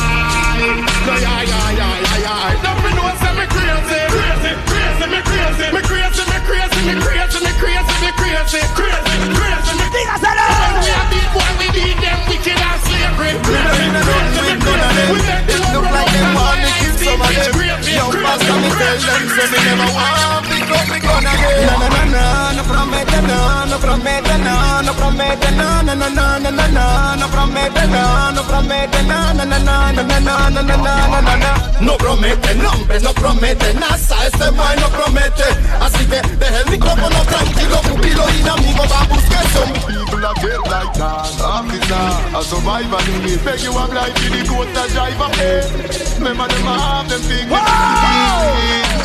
No yah yah yah yah yah. Don't know say me crazy, crazy, crazy, me crazy, me crazy, me crazy, me crazy, me crazy, me crazy, crazy, crazy. Me Dígaselo. When we a beat boy, we beat them wicked and slavery. Me no in nothing with none of them. It look like them want me kill some of them. Yo, pastor, me tell them say me never want pick up me gun again. Na na na na, no promete no, no promete no, no promete no, no no no no no no, no promete no, no promete no, no no no no no no no no no no no. No promete nombres, no promete NASA, este man no a survivor need Beg you a blind to the goat that drive eh, Remember them have them things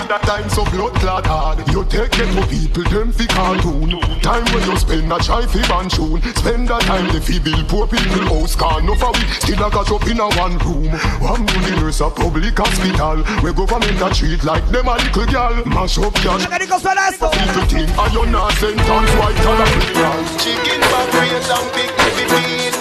That time so blood clot hard. You take them to people, them fi cartoon. Time when you spend a try fi ban tune Spend that time they fi build poor people house. Car no for we still a got up in a one room. One do nurse a public hospital. Where government a treat like them a little girl Mash up cash People think I you not sentence white collar Chicken back raise and big heavy feed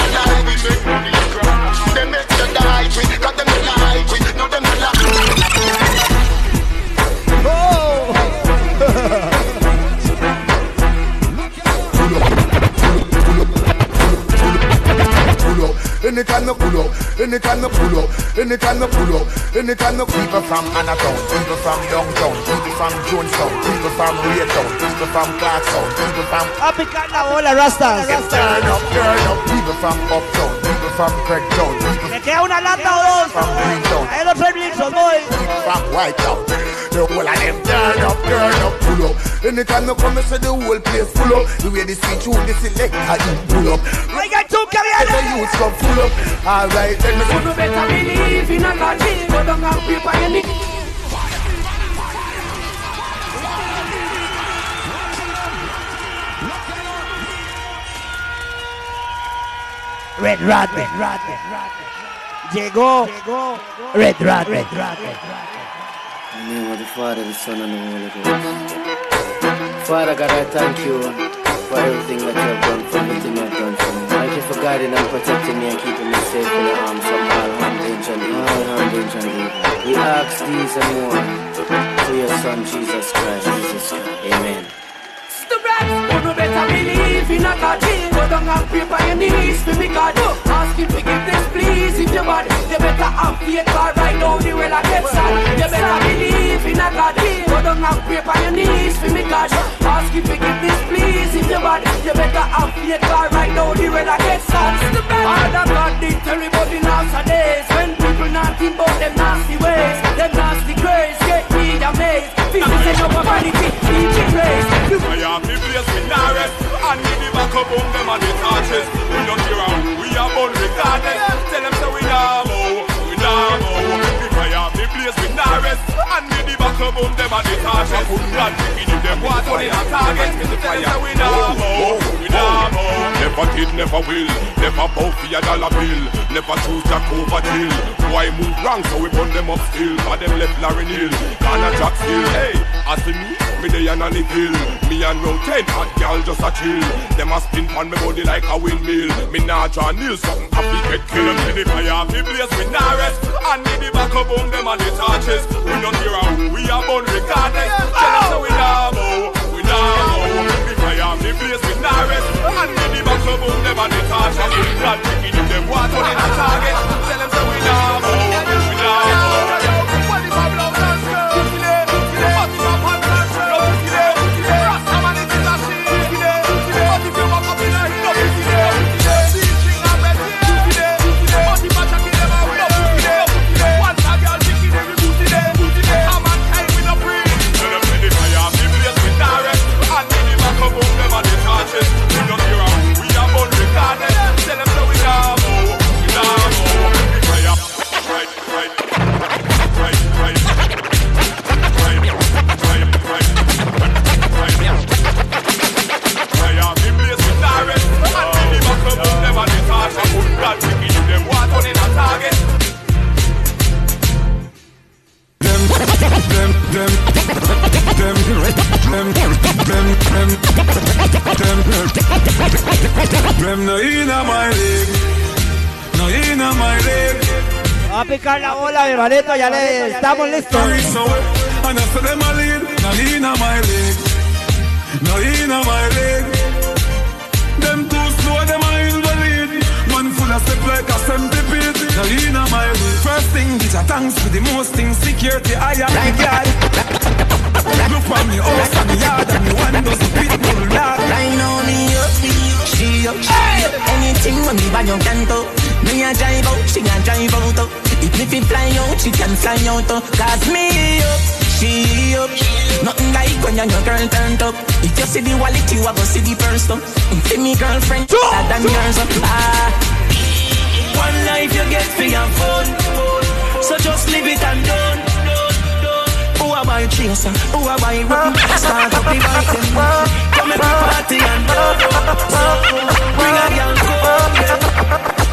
Anytime kind pull up, anytime kind pull up, anytime kind pull up, any kind of people from Hannah Town, people from downtown, people from Jonestown, people from Raytown, people from Clarkstown, Up from Apicana, all the Rastas. Turn up, turn up, people from uptown, people from Craigtown, people from Greentown, people from Whitetown. The whole of them turn up, turn up, pull up. Anytime I come, I say the whole place full up. The way they see through the select, I you pull up. Oigan, tú, Let the caliente. youths come full up. Alright, let me You better believe in a God, go down and paper your knee. Red Rat, Red Rat, Red Rat. Llegó, llegó. Red Rat, Red Rat. In the name of the Father, the Son, and the Holy Ghost. Father God, I thank you for everything that you have done for me, everything you have done for me. Thank you for guiding and protecting me and keeping me safe in the arms of all harm, danger, and. All harm, danger, and evil. We ask these and more through your Son, Jesus Christ. Jesus Christ. Amen better believe in a God. Go down and pray for your knees for me God. Ask him to give this please. If you want You better have faith for right now the well I get sad You better believe in a God. Go down and pray for your knees for me God. Ask him to give this please. If you want You better have faith for right now the well I get sad Father God did terrible in our days When people not think about them nasty ways. Them nasty grace get me amazed. This is enough of vanity, teaching grace. You fire me blaze with progress And we the back up on them and the arches. We don't care how we are born regardless. Tell them say we now mow, we now mow The fire the place we now rest. And me the back up on the arches. We give them water in a target. Tell say we now we now Never did, never will. Never bow for a dollar bill. Never choose Jack over deal Why move wrong so we burn them up still? For them left Larry Neal. Gonna Jack still. Hey, as me me they and on the hill. Me and round ten hot girl just a chill. Them a spin on me body like a windmill. Me nah draw nil something happy get killed. Me the fire, me blaze, me nah rest. And me the back of boom them and the torches. We hear a who we are born regardless. Tell us we nah bow, we nah bow. The fire, me blaze, me nah rest. And me the back of boom them and the torches. We not picking if them want on in a target. Tell them we nah bow. Them, no inna my league, no inna my league. Va a picar la bola, mi hermanito, ya le estamos listos. No inna my league, no inna my league. Them too slow, them invalid. Man full of step like a centipede. No inna my league. First thing, get a thanks for the most things security I am. Look for me house and me yard and me one dozen people lad. Line on me up, she up, she up. Anything when me buy your canto. Me a drive out, she a drive out. oh. Even if it fly out, she can fly out. oh. Cause me up, she up. Nothing like when your girl turned up. If you see the wallet, you a go see the purse. oh. See me girlfriend, better than yours. oh. Ah. One life you get for your phone. So just live it and done. A buy chaser? Who a buy rum? Start up the bike them. Come we party and go. So bring a girl come yeah.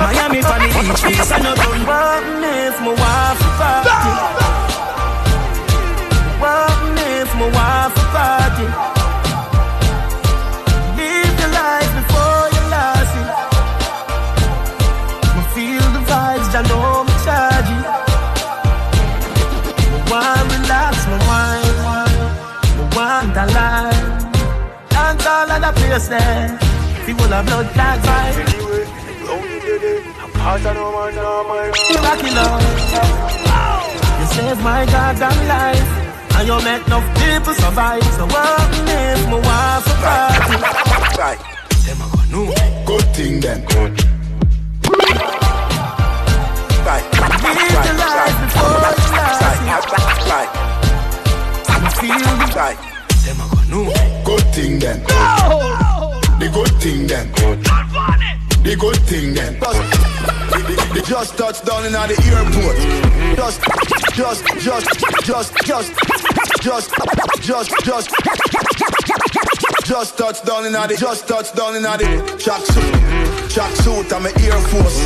Miami for the beach place and no done. One if my wife a party. One if my wife a party. yourself. See what blood clot fight. Anyway, only did it. Pass my You saved. You my goddamn life. And you make enough people survive. So what if my wife a party? Them gonna know. Good thing them. Good. Right. Live your life before you die. Right. Right. Right. Good thing then. The good thing then. The good thing then. They just touched down in the airport. Just, just, just, just, just, just, just, just, just touched down in the, just touched down in the track suit, track suit. I'm a Air Force.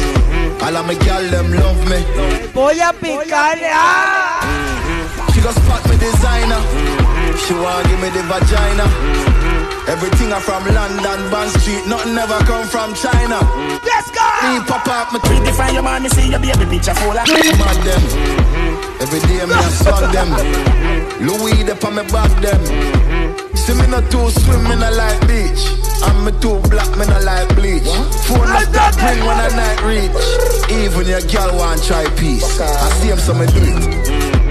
All of my gal them love me. Voy a picarle. ¡Ah! She just spot me designer. She want give me the vagina. Mm-hmm. Everything I from London, Bond Street. Nothing ever come from China. Mm-hmm. Let's go. Me pop up, me Pretty fine, your man, me see your baby picture full of mad them. Mm-hmm. Every day me a swag them. Louis up on me back them. See me not too swim, me not like beach. I'm me too black, me not like bleach. Phone not stop ring when I night reach. Even your girl want try peace. I see him, so me do it.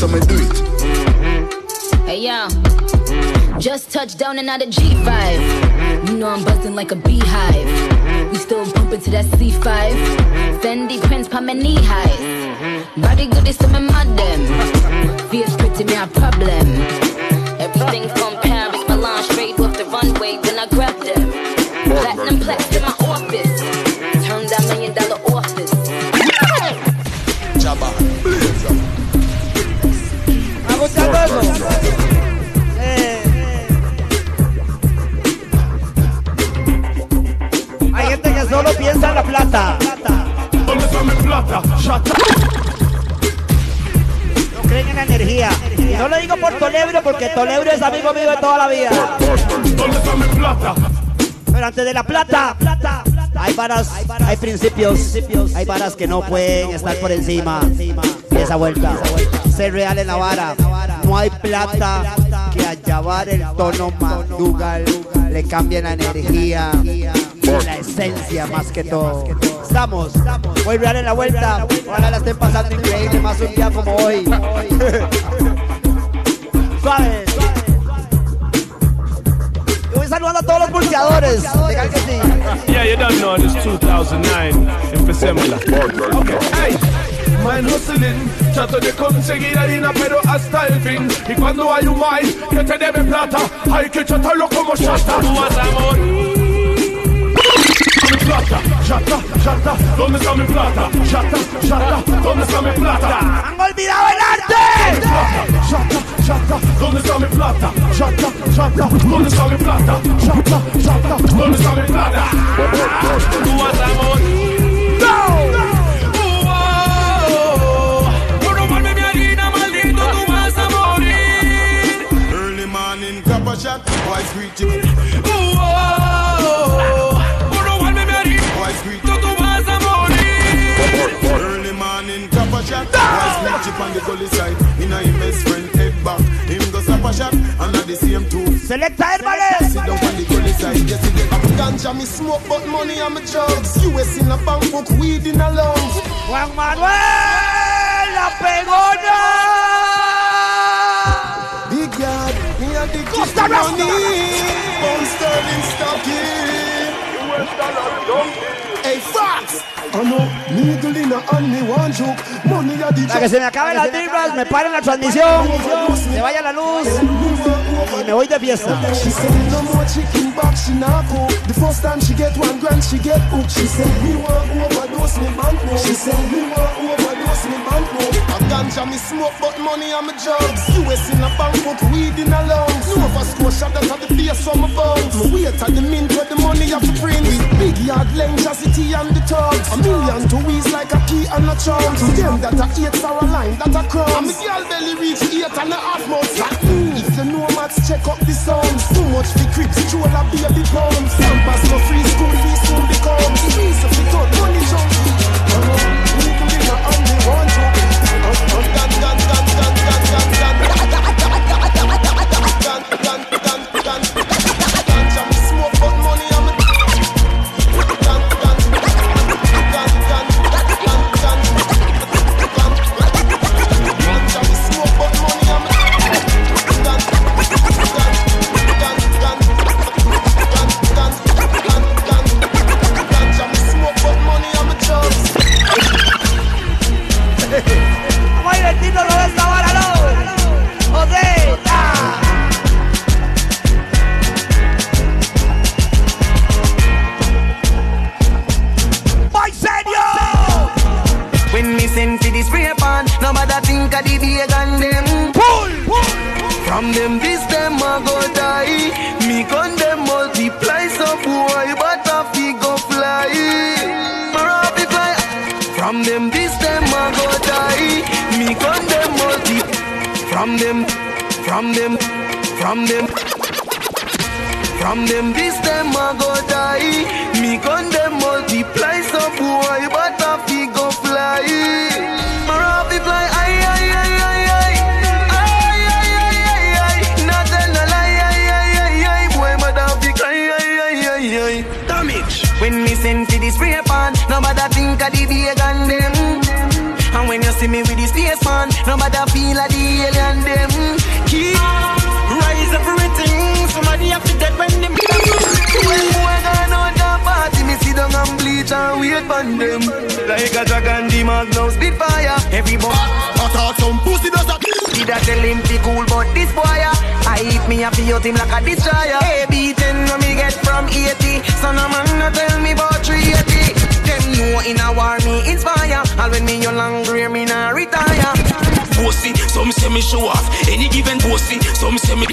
So me do it. Mm-hmm. Hey yo, mm-hmm. just touched down of G5. Mm-hmm. You know I'm buzzing like a beehive. We still bumping to that C5. Fendi prints pa my knee highs. Body good is some mad them. Fierce pretty me a problem. Everything en la plata. ¿Dónde está mi plata? No creen en la energía. no lo digo por Tolebro porque Tolebro es amigo mío de toda la vida. ¿Dónde está mi plata? Pero antes de la plata, hay varas, hay principios, hay varas que no pueden estar por encima de esa vuelta. Ser real en la vara. No hay plata que a llevar el tono mandugal le cambie la energía y la esencia más que todo. Estamos, muy real en la vuelta. Ojalá la estén pasando increíble, más un día como hoy. Suave. Voy saludando a todos los pulseadores. Dejan que sí. Yeah, you don't know this 2009 en Fesemla. Okay, hey. Man hustling, trato de conseguir harina pero hasta el fin Y cuando hay un mai que te debe plata Hay que tratarlo como chata Tú vas a morir mi plata, chata, chata, ¿dónde está mi plata? Chata, chata, ¿dónde está mi plata? ¡Han olvidado el arte! Chata, chata, ¿dónde está mi plata? Chata, chata, ¿dónde está mi plata? Chata, chata, ¿dónde está mi plata? Tú vas a morir. Shot, boys greet boys greet you on the gully side. In a best friend head back, him go stop a shot, and at the same too. Selecta Herbales. Sit down on the gully side, yes it get up ganja, me smoke, but money I'm a drugs. US in a bank book, weed in a lungs. Juan Manuel, la pegona. Big yard, me a the Costa Rasta. Pound sterling stocking. Hey, Fox! I know, needle Para que se me acaben las vibras, me paren la transmisión, se vaya la luz. Y me voy de fiesta. No. The said me bankroll. A ganja me smoke, but money I'm a drugs. US in a bank book, weed in a lungs. Nova Scotia, that's at the place from my bones. Me wait at the mint where the money have to print. Big yard length, city and the thugs. A million to weeds like a key and a chunk. To them that a eight for a line, that a crumb. And me girl belly reach eight and a half months. Like me, if know maths, check up the sounds. Too much for crips, troll a baby pounds. Campus no free school, we soon become. Squeeze of the gun, money jump. Them, from them, from them. From them this them a go die. Me gun them multiply so boy, but a fi go fly. Marafi fly. Ay ay ay ay ay. Ay ay ay ay ay. Not tell no lie. Ay ay ay ay. Boy, a fi cry. Ay ay ay ay. Damage. When me send for this spray pan, nobody think of the vegan on them. Like a dragon, the magnum spit fire. Every boy, I thought some pussy does that. Did I tell him to cool, but this boy, ah, I hit me up, you him like a destroyer. Hey, beaten when me get from 80. Son of man, no tell me about 380. Them know in a war me inspire. All when me young long grey, me nah retire. Bossy, some say me show off. Any given bossy, some say me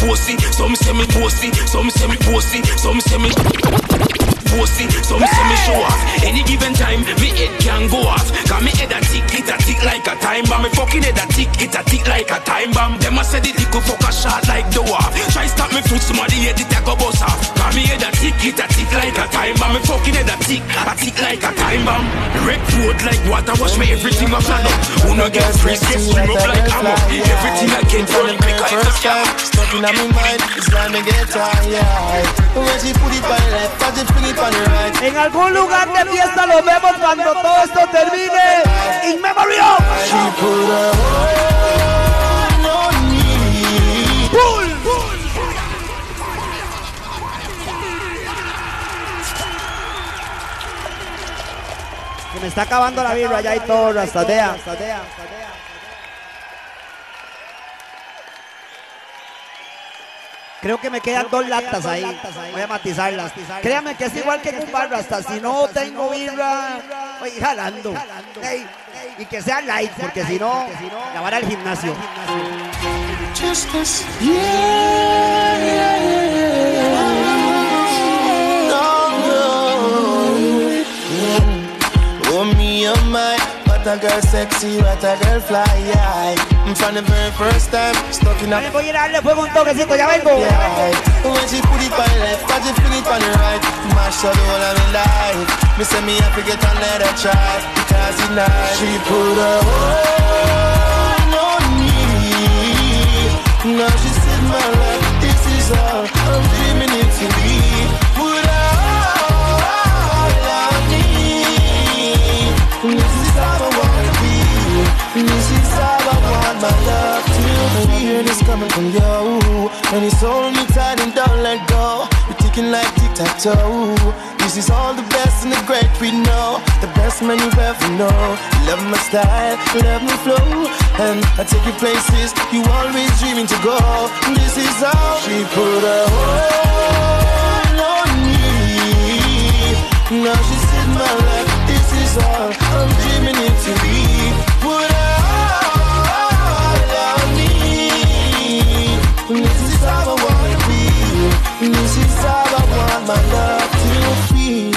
bossy, some say me bossy, some say me bossy, some say me bossy, so me say me show off. Any given time, me head can go off. Cause me head a tick, it a tick like a time bomb. Me fucking head a tick, it a tick like a time bomb. Them a say the tick fuck a shot like the off. Try stop me foot, somebody head it a go bust off. Cause me head a tick, it a tick like a time bomb. Me fucking head a tick, a tick like a time bomb. Red road like water, wash me everything a flat up. Who no get free, get swim up like ammo. Everything I get from the quick like a scam. Stuck in my mind, it's like me get tired. When she put it on the left, I just bring it on the right. En algún lugar de fiesta lo vemos cuando todo esto termine. In memory of. Me. Está acabando la birra ya y todo, rastadea. Creo que me quedan dos latas ahí. Voy a matizarlas. Créame que es igual que con barra. Hasta si no tengo birra, voy jalando. Ey, y que sea light, porque si no, la van al gimnasio. Oh me, oh what a girl sexy, what a girl fly, yeah. From the very first time, stuck in a Voy a a darle fuego un toquecito, ya vengo. When she put it on the left, I just fling it on the right. Mash up the whole of me life. Me say me have to get on let her try because nice. She put her hold on me. Now she said my life, this is all coming from you, and it's hold me tight and don't let go. We're ticking like tic tac toe. This is all the best and the great we know. The best man you've ever known. Love my style, love my flow, and I take you places you always dreaming to go. This is how she put her hold on me. Now she said my life, this is all I'm dreaming it to be. My love to feel.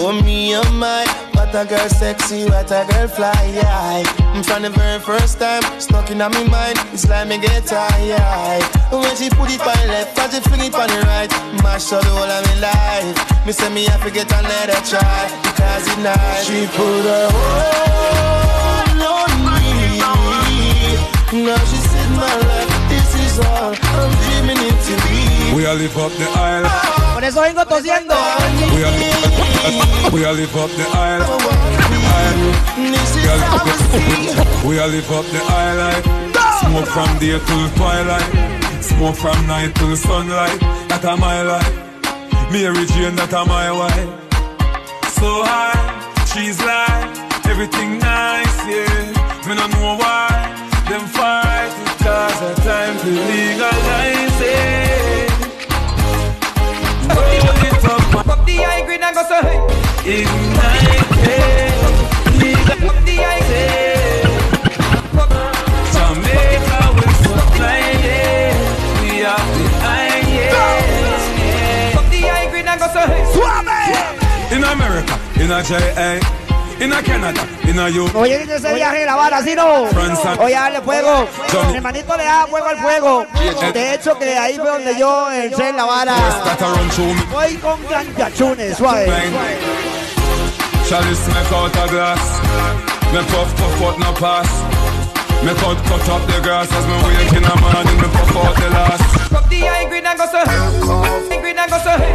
Oh me, oh my, what a girl sexy, what a girl fly, yeah. From the very first time, stuck in my mind, it's like me get tired. When she put it on the left, I just fling it on the right. Mash up the whole of me life. Me say me have to get and let her try, because it's nice. She put her hold on me. Now she said my life, this is all I'm dreaming it to be. We all live up the aisle. Por eso vengo tosiendo. We live, we all live up the aisle. We all live up, the aisle. Smoke from day till twilight. Smoke from night till sunlight. That a my life. Mary Jane, that a my wife. So high, she's like everything nice, yeah. Me no know why them fight. Cause a time to legalize the high grade and go so hey. ignite it. Up the high grade. Jamaica will supply it. We are behind it. Up the high grade and go so hey. In America, in a JA, Oye, dice ese viaje la vara, así no. Oye, dale fuego. Mi hermanito le da fuego al fuego. De hecho, que ahí fue donde yo entré en la vara. Me. Voy con ganchachunes, suave. Chalice make out a glass. Me puff puff out no pass. Me cut cut up the grass as me wake in the morning. Me puff out the last. Up the high grade and go so hey. High grade and go so hey.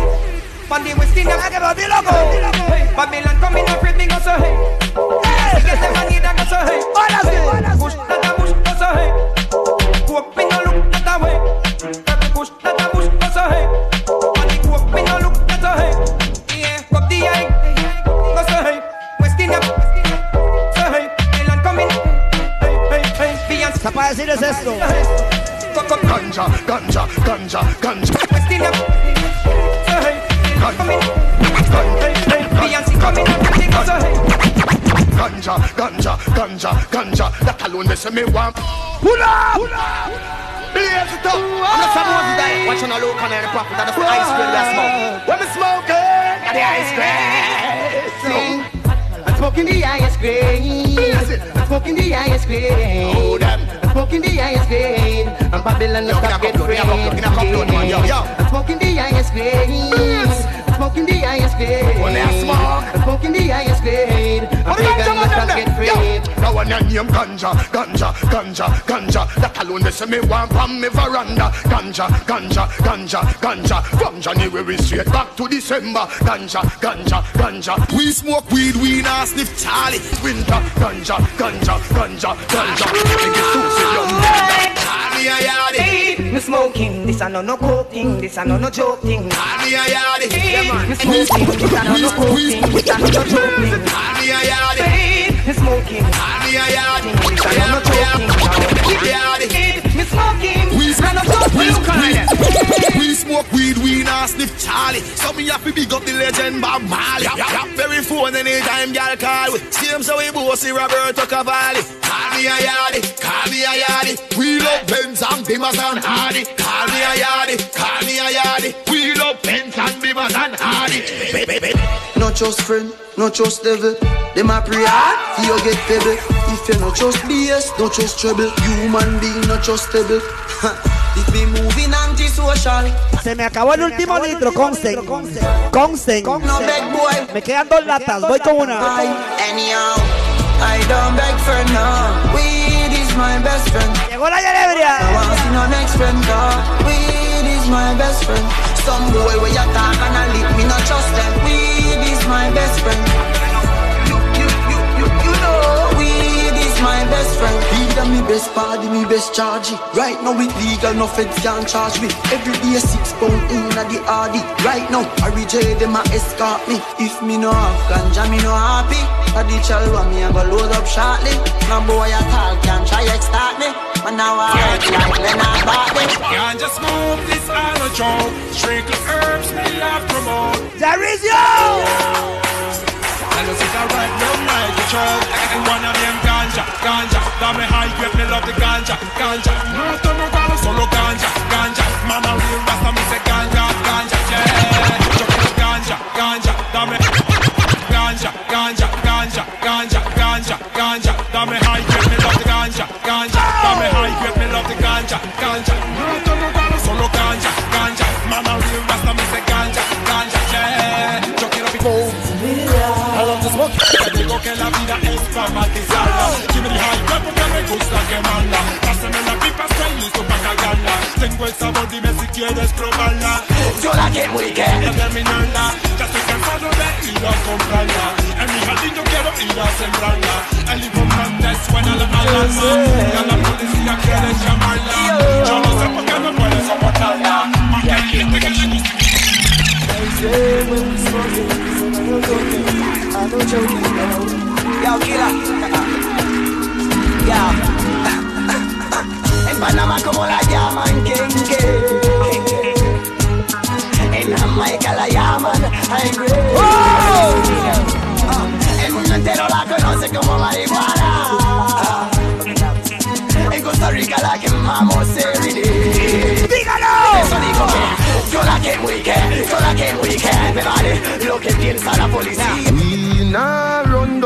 On the West Indian, I get a loco. Hey, Babylon coming up with me go so hey. Hey, get them money that go so hey. Push that a push go so hey. Coke me no look that a way. Push that a push go so hey. On the coke me no look that a hey. Yeah, up the high go so hey. West Indian, so hey. Babylon coming. Hey, hey, hey. Beyonce. Está para decirles esto. Ganja, ganja, ganja, ganja. West Indian, so hey. Coming. Ganja, ganja, ganja, ganja. That alone they say me want. Pull up. Blaze it up. I'm not some Moses die. Watch on a look on the prophet. That's the ice cream we smoke. When me smoke it, got the ice cream. smoking the highest grade. I'm smoking the highest grade. Oh, them. I'm smoking the highest grade. I'm Babylon, no stop get afraid. I'm smoking the highest grade smoking the highest grade. When I smoke, smoking the highest grade. I'm vegan, must not get free. Now when I name ganja, ganja, ganja, ganja. That alone they say me want from me veranda. Ganja, ganja, ganja, ganja. From January straight back to December. Ganja, ganja, ganja. We smoke weed, we not sniff Charlie. Winter, ganja, ganja, ganja, ganja. Nigga, Susie, young me a yardie. Me smoking, this a no no coke thing, this a no no joke thing. Me a yardie. Me smoking, this a no no coke thing, this a no no joke thing. Me smoking, me a yardie. This a no no joke thing. Yardie. Me smoking, smoke, we, we, we smoke weed, we not sniff Charlie. So me have to big up the legend Bob Marley. Yeah, yeah. Very phone anytime girl call. Same so we bossy Roberto Cavalli. Call me a yardie, call me a yardie. We love Benz and Bimmers and Hardy. Call me a yardie, call me a yardie. We love Benz and Bimmers and Hardy. Not just friend, not just devil. Them a pray hard, you get pebble. If you not just BS, not just trouble. Human being, not just stable. If me moving antisocial. Se me acabó el último litro, consten. Consten. No beg boy. Me quedan dos latas, voy con una. Anyhow, I don't beg for no. Weed is my best friend. Llegó la celebria. I want no next friend. Weed is my best friend. Some boy where you talk and I leave me not trust them. Weed is my best friend. You you You know With is my best friend. He and me best party, me best charge. Right now it legal, no feds can charge me. Every day six pound in a the RD. Right now, I reject them a escort me. If me no have ganja, me no happy. I the chalwa me I go load up shortly. No boy at all can try extort me. But now I hurt like when I bought me. just smoke, this all a joke. Strictly herbs, me love promote. There is you! And you sit right down like a child And one of them ganja, ganja Got me high grade, me love the ganja, ganja No to no ganja, solo ganja, ganja Man a real rasta, me say ganja, ganja, yeah. Chuck ganja, ganja, got me Ganja, ganja, ganja, ganja, ganja, ganja Got me high grade, me love the ganja, ganja Got me high grade, me love the ganja, ganja No to no ganja, solo ganja, ganja Man a real rasta, me say ganja, ganja, yeah. Chuck it up, I love to smoke. Digo que la vida es para matizarla gusta quemarla. Pásame la pipa, estoy listo para cargarla. Tengo el sabor, dime si quieres probarla. Yo la quiero bien Para terminarla. Ya estoy cansado de ir a comprarla. En mi jardín yo quiero ir a sembrarla. El antes suena la alarma. Ya la policía quiere llamarla. Yo. No sé por qué no puede soportarla. Porque hay gente que le gusta En Panamá como la llaman Kenke. En Jamaica la llaman Grade. Oh. El mundo entero la conoce como marihuana. En Costa Rica la quemamos every day. ¡Dígalo! Eso digo que yo la quemo y que, yo la quemo y que me vale lo que piensa la policía. Not run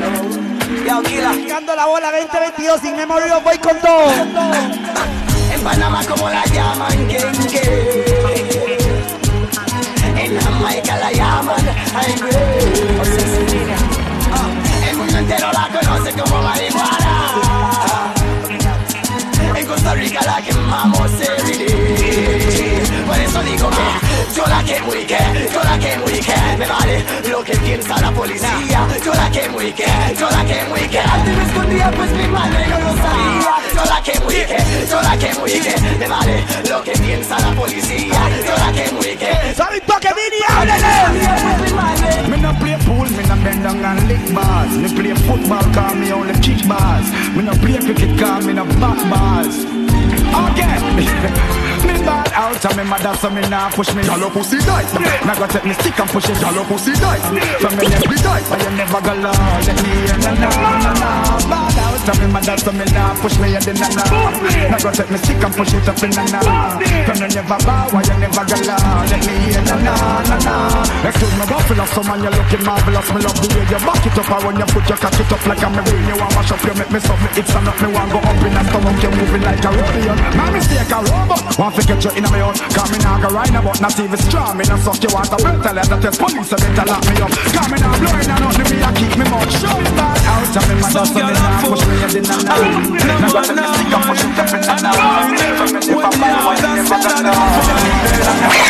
no. Yo, killer. Llegando la bola 2022 sin memoria, voy con todo. En Panamá como la llaman Kenke. En Jamaica la llaman High Grade. Ah, El mundo entero la conoce como marihuana. Costa Rica la quemamos every day. Por eso digo que yo la que, yo la que me vale lo que piensa la policía. Yo la que, yo la que antes me escondía pues mi madre no lo sabía. Yo la que, yo la que me vale lo que piensa la policía. Yo la que. ¿Saben pa' qué vine? ¡Háblele! Me no play pool, me no bend down and lick bars. Me play football, call me only kick bars. Me no play cricket, call me no back bars. Okay, bad out. Of me mother so me nah push me. Jalo pussy die Now go take me stick and push it. Jalo pussy die From me neck be die But you never go low Let me na Bad out of me mother so me nah. Push me in na na Now go take me stick and push it up in na na From you never bow Why you never low Let me hear na na na na Excuse me buffalo so man you looking marvelous. Me love the way you back it up And when you put your cock it up like a marine You want mash up you make me soft Me it's enough me want go up in and stomach You moving like a rodeo My mistake a robot. Want to get you in my own Cause me nah go ride about not even strong Me nah suck you want a belt Tell her that there's police So better lock me up. Cause me nah blowing and nothing Me a keep me mouth shut. Out of me mother So me nah push now Now now never got now Tell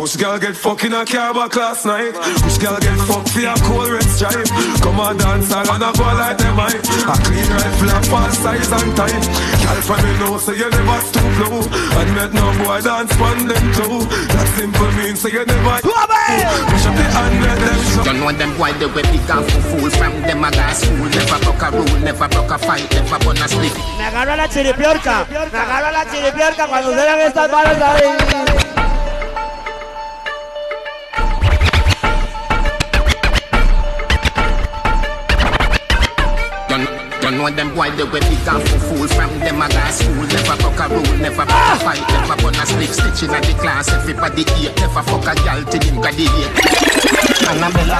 Then I girl get fuck in a car back last night? Wish girl get fuck for a cold red stripe Come on dance all and I go like them I A clean rifle and fast size and tight Girl from me know so you never stoop low. And met no boy dance from them too. That simple means so you never Push up the hand let them show. You know them boy they way big and fool From them a gas school Never broke a rule, never broke a fight Never burn a split Me agarro a la chiripiorca. Me agarro la chiripiorca cuando se vean estas balas ahí. Know, them boy they way big and fool From them a gas school Never broke a rule, never broke a ah! fight Never burn a split stitch in the class Everybody hate Never fuck a girl till him got the hate Annabella,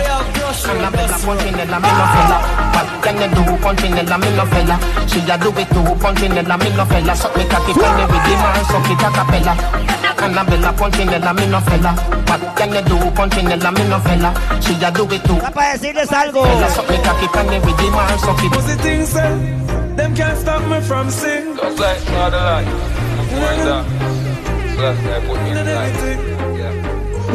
Annabella, Punchinella, me no fella. What can you do, Punchinella, me no fella? She a do it too, Punchinella, me no fella. Suck me cocky, turn with the man, suck it a cappella. Annabella, Punchinella, me no fella. What can you do, Punchinella, me no fella? She a do it too. Para decirles algo. Fella, suck me cocky, turn me with the man, suck it. What's the thing say? Them can't stop me from sing Just like not a lie. More than that. So that's put me in the line.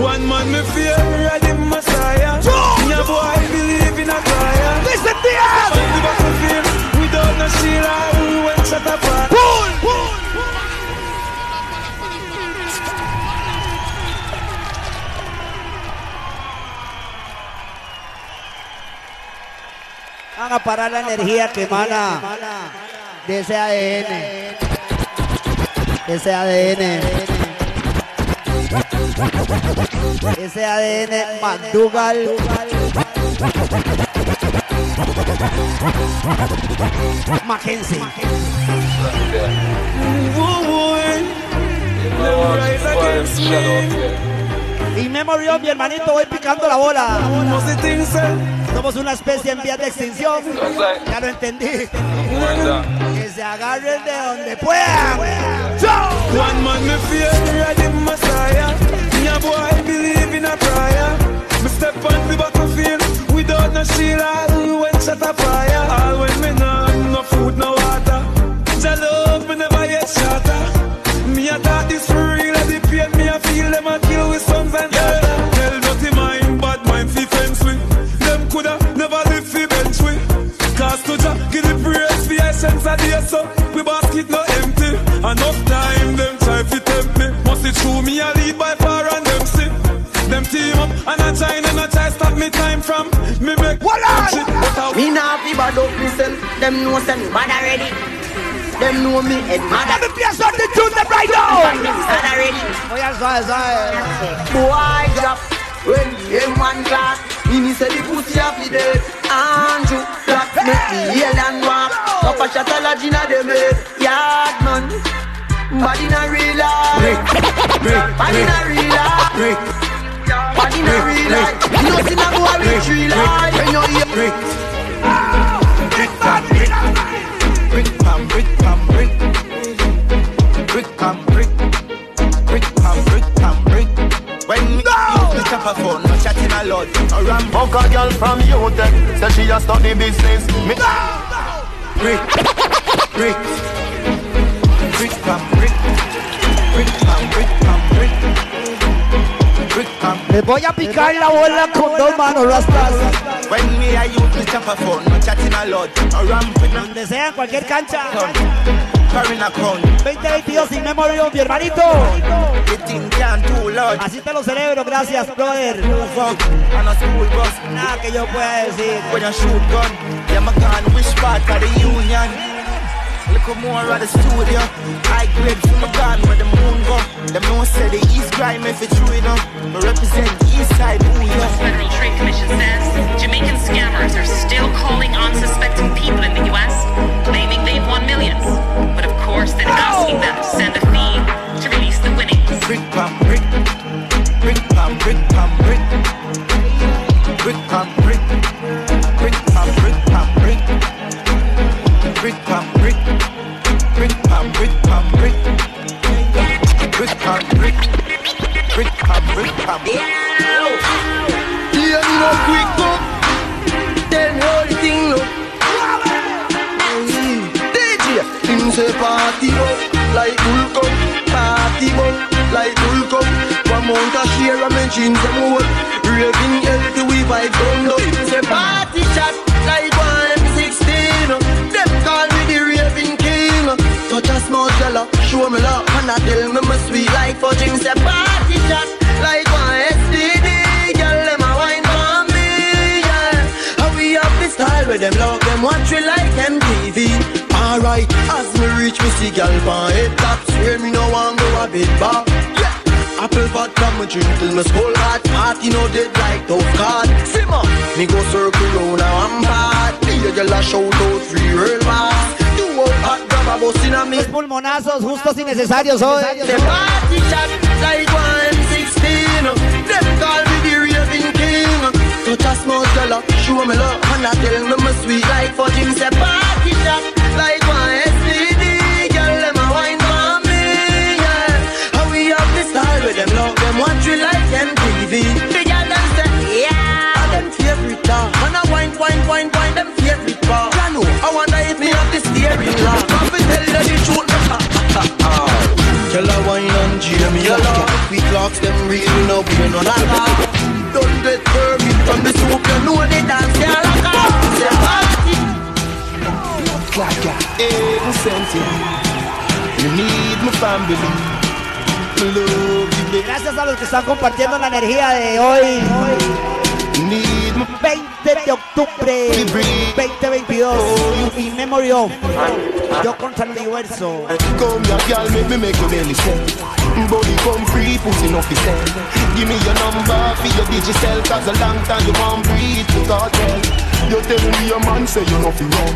One man me fear, ready Messiah. Me a boy believe in a fire. Listen to us. On the battlefield, without no shield, I went shut up. Pull, pull. Van a parar la energía que emana de ese ADN. Ese ADN. Ese ADN McDougall. Mackenzie. Y Memory of mi hermanito, voy picando la bola. Somos una especie en vías de extinción. Ya lo entendí. Que se agarren de donde puedan. One man me fear, ready Messiah. Me boy believe in a prayer. Me step on the battlefield without no shield. When shut a fire. All when me no no food, no fi essence so we basket no empty. Enough time them try fi tempt me. Must it true me a lead by far and them see. Them team up and I try and I try stop me time from me make what shit. But I Me nah fi bad up myself. Them know say me bad already. Them know me head mad. Let me play something to them right now. Bad already. Oh yeah, sorry, sorry. Boy drop when him one class. Me say the pussy a fi dead. Andrew flat make the alien walk. Up a shot a lodge inna them head. Yard man. Body na real life. Body na real life. Body na real life. Nothing a boy with real life. When you hear Brick pam brick, brick pam brick pam brick, brick pam brick, brick phone, no chatting a lot. A ram fuck a girl from UTech, say she a study business. Me brick, brick, brick pam brick, brick pam brick pam brick, brick pam. Les voy a picar la bola con dos manos, rastas. When me I use the chopper phone, no chatting a lot. A ramp with Donde sea, cualquier cancha. Carrying a crown. 2022 sin memory mi hermanito. Así te lo celebro, gracias, brother. Nada que yo pueda decir. When you shoot gun, yeah, my gun, which part of the union? Look more at the studio. I grade from my gun where the moon go. Them no say the East crime if it's true enough. I represent the East side. Ooh, yeah. Federal Trade Commission says Jamaican scammers are still calling unsuspecting people in the US, claiming they've won millions. But of course, then asking them to send a fee to release the winnings. Brick pam brick, brick pam brick pam brick, brick pam brick, pam brick, brick pam brick pam brick. Yeah, me no quick up. Tell me thing look. DJ, him say party up like Hulk Party up like Hulk One month a share of my jeans them old. Raving healthy we vibe down low. Say party show me love, and I tell me my sweet like fudge. Him say party chat like one STD. Girl, them a wine for me, yeah. How we have the style where them love them watch we like MTV. Alright, as me reach me see gal pan head top, swear me no want go a bit back. Yeah. Apple vodka me drink till me skull hot Party no dead like tough card Simmer, me go circle round now I'm bad Me a girl a shout out free real boss Do out hot grab a bus in a me Los pulmonazos justos y necesarios hoy. The party chat like one M16 Them call me the raving king Touch a small fella, show me love And I tell me me sweet like fudge Him say party chat like one STD Girl, them a wine for me, yeah. How we have the style with them love Them watch we like MTV The girl them say, yeah. And them favorite dog And I wine, wine, wine, wine Them favorite bar I know, I wonder if me have the steering lock Tell her wine and Jamie We clocks them real no we no not Don't get permit from the soup You know they dance can't lock off Say party Hey, Vicente, you need my family. Love you. Gracias a los que están compartiendo la energía de hoy. 20 de octubre 2022 In memory of Yo contra el universo Come here, girl, make me make your belly. Body come free, pussy no. Give me your number your digicel, cause a long time you won't breathe. You tell me your man say you no run.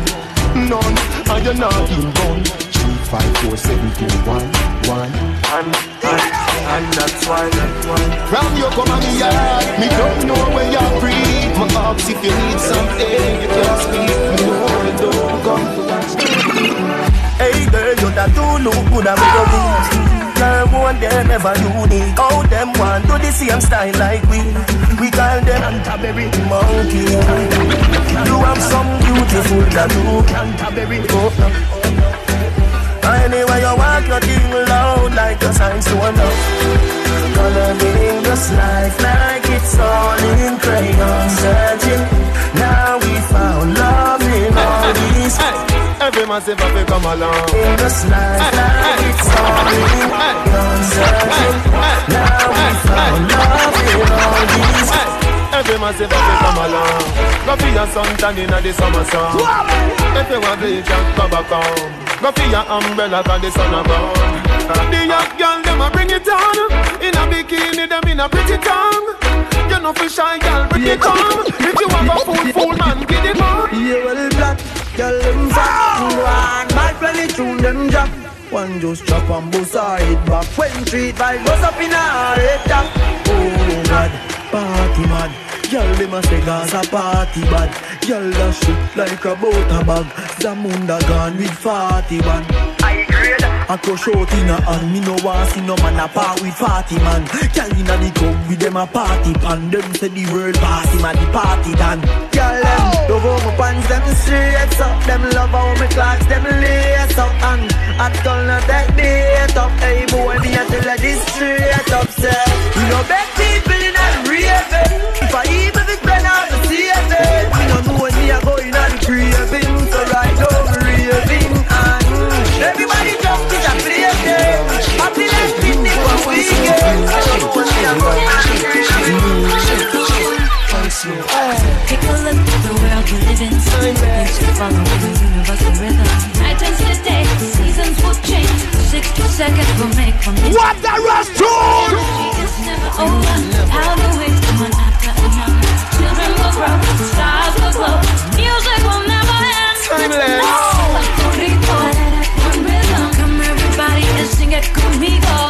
None, and you're not in. Five, four, seven, two, one, one. And, and, and that's why. Round you come on me yard, me don't know where you breathe. My ox, if you need something, you can speak. Me know don't come. Hey girl, you that do look good and go do Girl, one them ever unique How them want do the same style like we We call them Canterbury monkey You have some beautiful tattoo Canterbury oh. Anyway you walk your thing loud Like a sign. To a love Coloring this life like it's all in crayon Searching, now we found love in all these Every massive have come along. In this life, like it's all in crayon Searching, now we found love in all these Every massive have to come along. Go for your suntan in the summer sun. If you want to, you can come back home. Go for your umbrella 'cause the sun a burn. The young girl them a bring it on. In a bikini them in a pretty tongue. You know for shy girl bring it on. If you have a fool fool man get it on. Yeah, well, black girl, them fat One bad plenty tune them drop One just chop and bust her head back When street vibe goes up in her head Oh God, party mad Girl, them a say Gaza party bad Girl, that shit like a butter bag. Zamunda gone with 41 I grade I crush out in a hand Me no want see no man a part with party man Girl inna the club with them a party pan Them say the world party man the party done Girl them oh. love how my pants them straight up. Them love how me clocks, them lace up. And I told not that date up. Hey boy, me I tell her this straight up. Say, you know bad people in a raving. If I even if Ben out the saving. You know know when me I go in a the craving. So right now Take a look at the world we live in. Things to follow the universal rhythm. Night turns to day, seasons will change. 60 seconds will make one minute. What the rush tune? It's never over. How the waves come one after another. Children will grow, stars will glow. Music will never end. Timeless. One rhythm. Come everybody and sing it conmigo.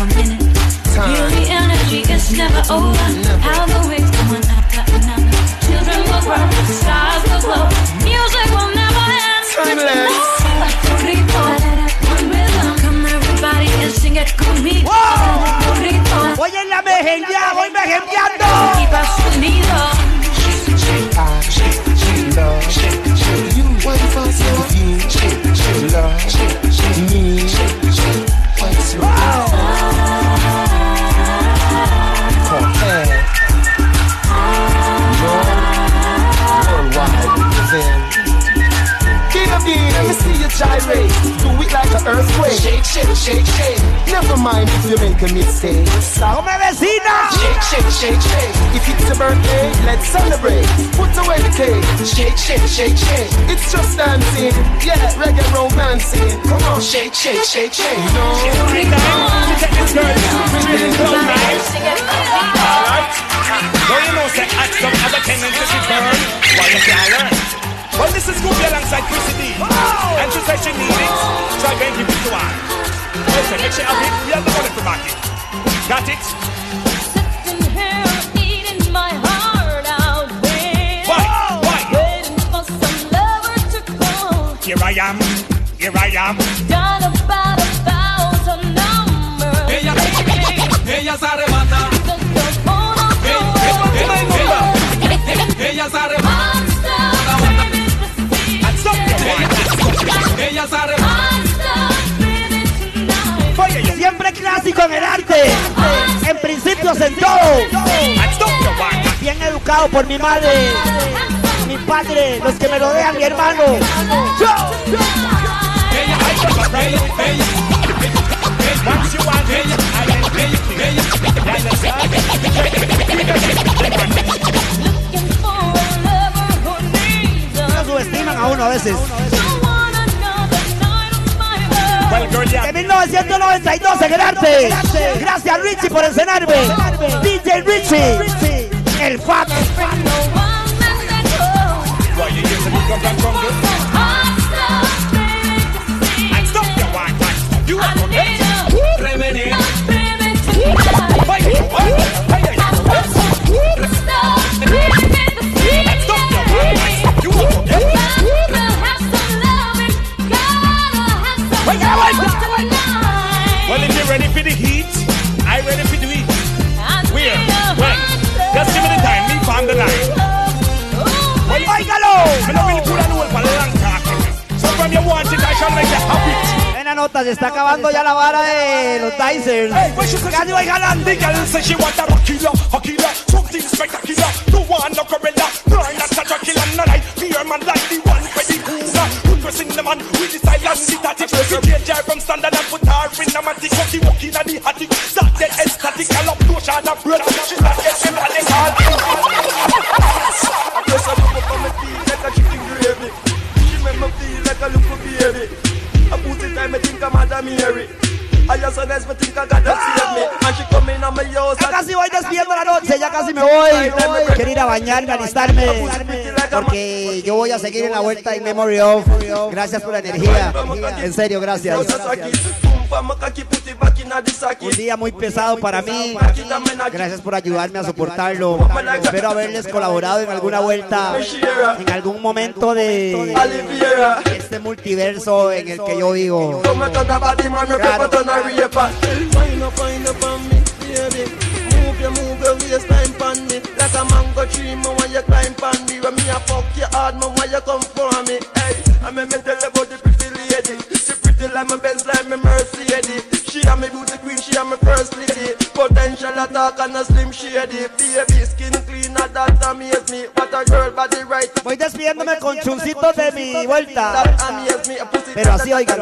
will make Do like an earthquake. Shake, shake, shake, shake. Never mind if you make a mistake. ¡Come vecina! Shake, shake, shake, shake. If it's your birthday, let's celebrate. Put away the cake. Shake, shake, shake, shake. It's just dancing. Yeah, reggae romancing. Come on, shake, shake, shake, shake. No. Alright. So you know, say, add some other tendencies to burn while you can learn. Well, this is Scooby alongside Chrissy D. And she said she needs it, going to give it to her. Listen, make sure you have it, we have the money back it. Got it? Sitting here eating my heart out, waiting, Why? Why? waiting for some lover to call. Here I am, here I am. Done about a thousand numbers. Ella, ella se arrebata. Ella se arrebata. Ella se arrebata. Siempre clásico en el arte. En principios en todo. Bien educado por mi madre, mi padre, los que me rodean, mi hermano. No subestiman a uno a veces. En 1992 en el arte. Gracias Richie por encenarme. DJ Richie. El Fat. Ready for the heat, I ready for the heat. Where? When? Just give me the time. Me on the line. Well, ¡Óigalo! Me no really put a new for long. So from you want it, I shall make you happy. En la nota se está acabando ya la vara de los Dicers. Casi voy jalando. The girl say she want a rock killer, a killer, something spectacular. No one no gorilla, no that's a killer, no like fear man like the one for the cooler pressing the man with the silence, sit at it. We change from standard and put her in a matic. Walking, walking at the attic. That dead ecstatic. I love no shard of bread. She's like a ship and they call me. I guess I look up on my like a chicken gravy. She make me feel like a little baby. I put it time, I think I'm Adam Mary. Ya casi voy despidiendo la noche, ya casi me voy. Quiero ir a bañarme, alistarme Porque yo voy a seguir en la vuelta In Memory Of. Gracias por la energía. En serio, gracias un día muy pesado para mí. Gracias por ayudarme a soportarlo. Espero haberles colaborado en alguna vuelta, en algún momento de este multiverso en el que yo vivo. Move your, move your waistline pan me Like a mango tree, me want you climb pan me When me a fuck you hard, me want you come for me Hey, I me me tell you about the pretty lady She pretty like my Benz, like my Mercedes She a me beauty queen, she a me first lady Potential attack and a slim shady Baby skin cleaner, that amaze me What a girl body right Voy despidiéndome con chuncitos de mi vuelta Pero así oigan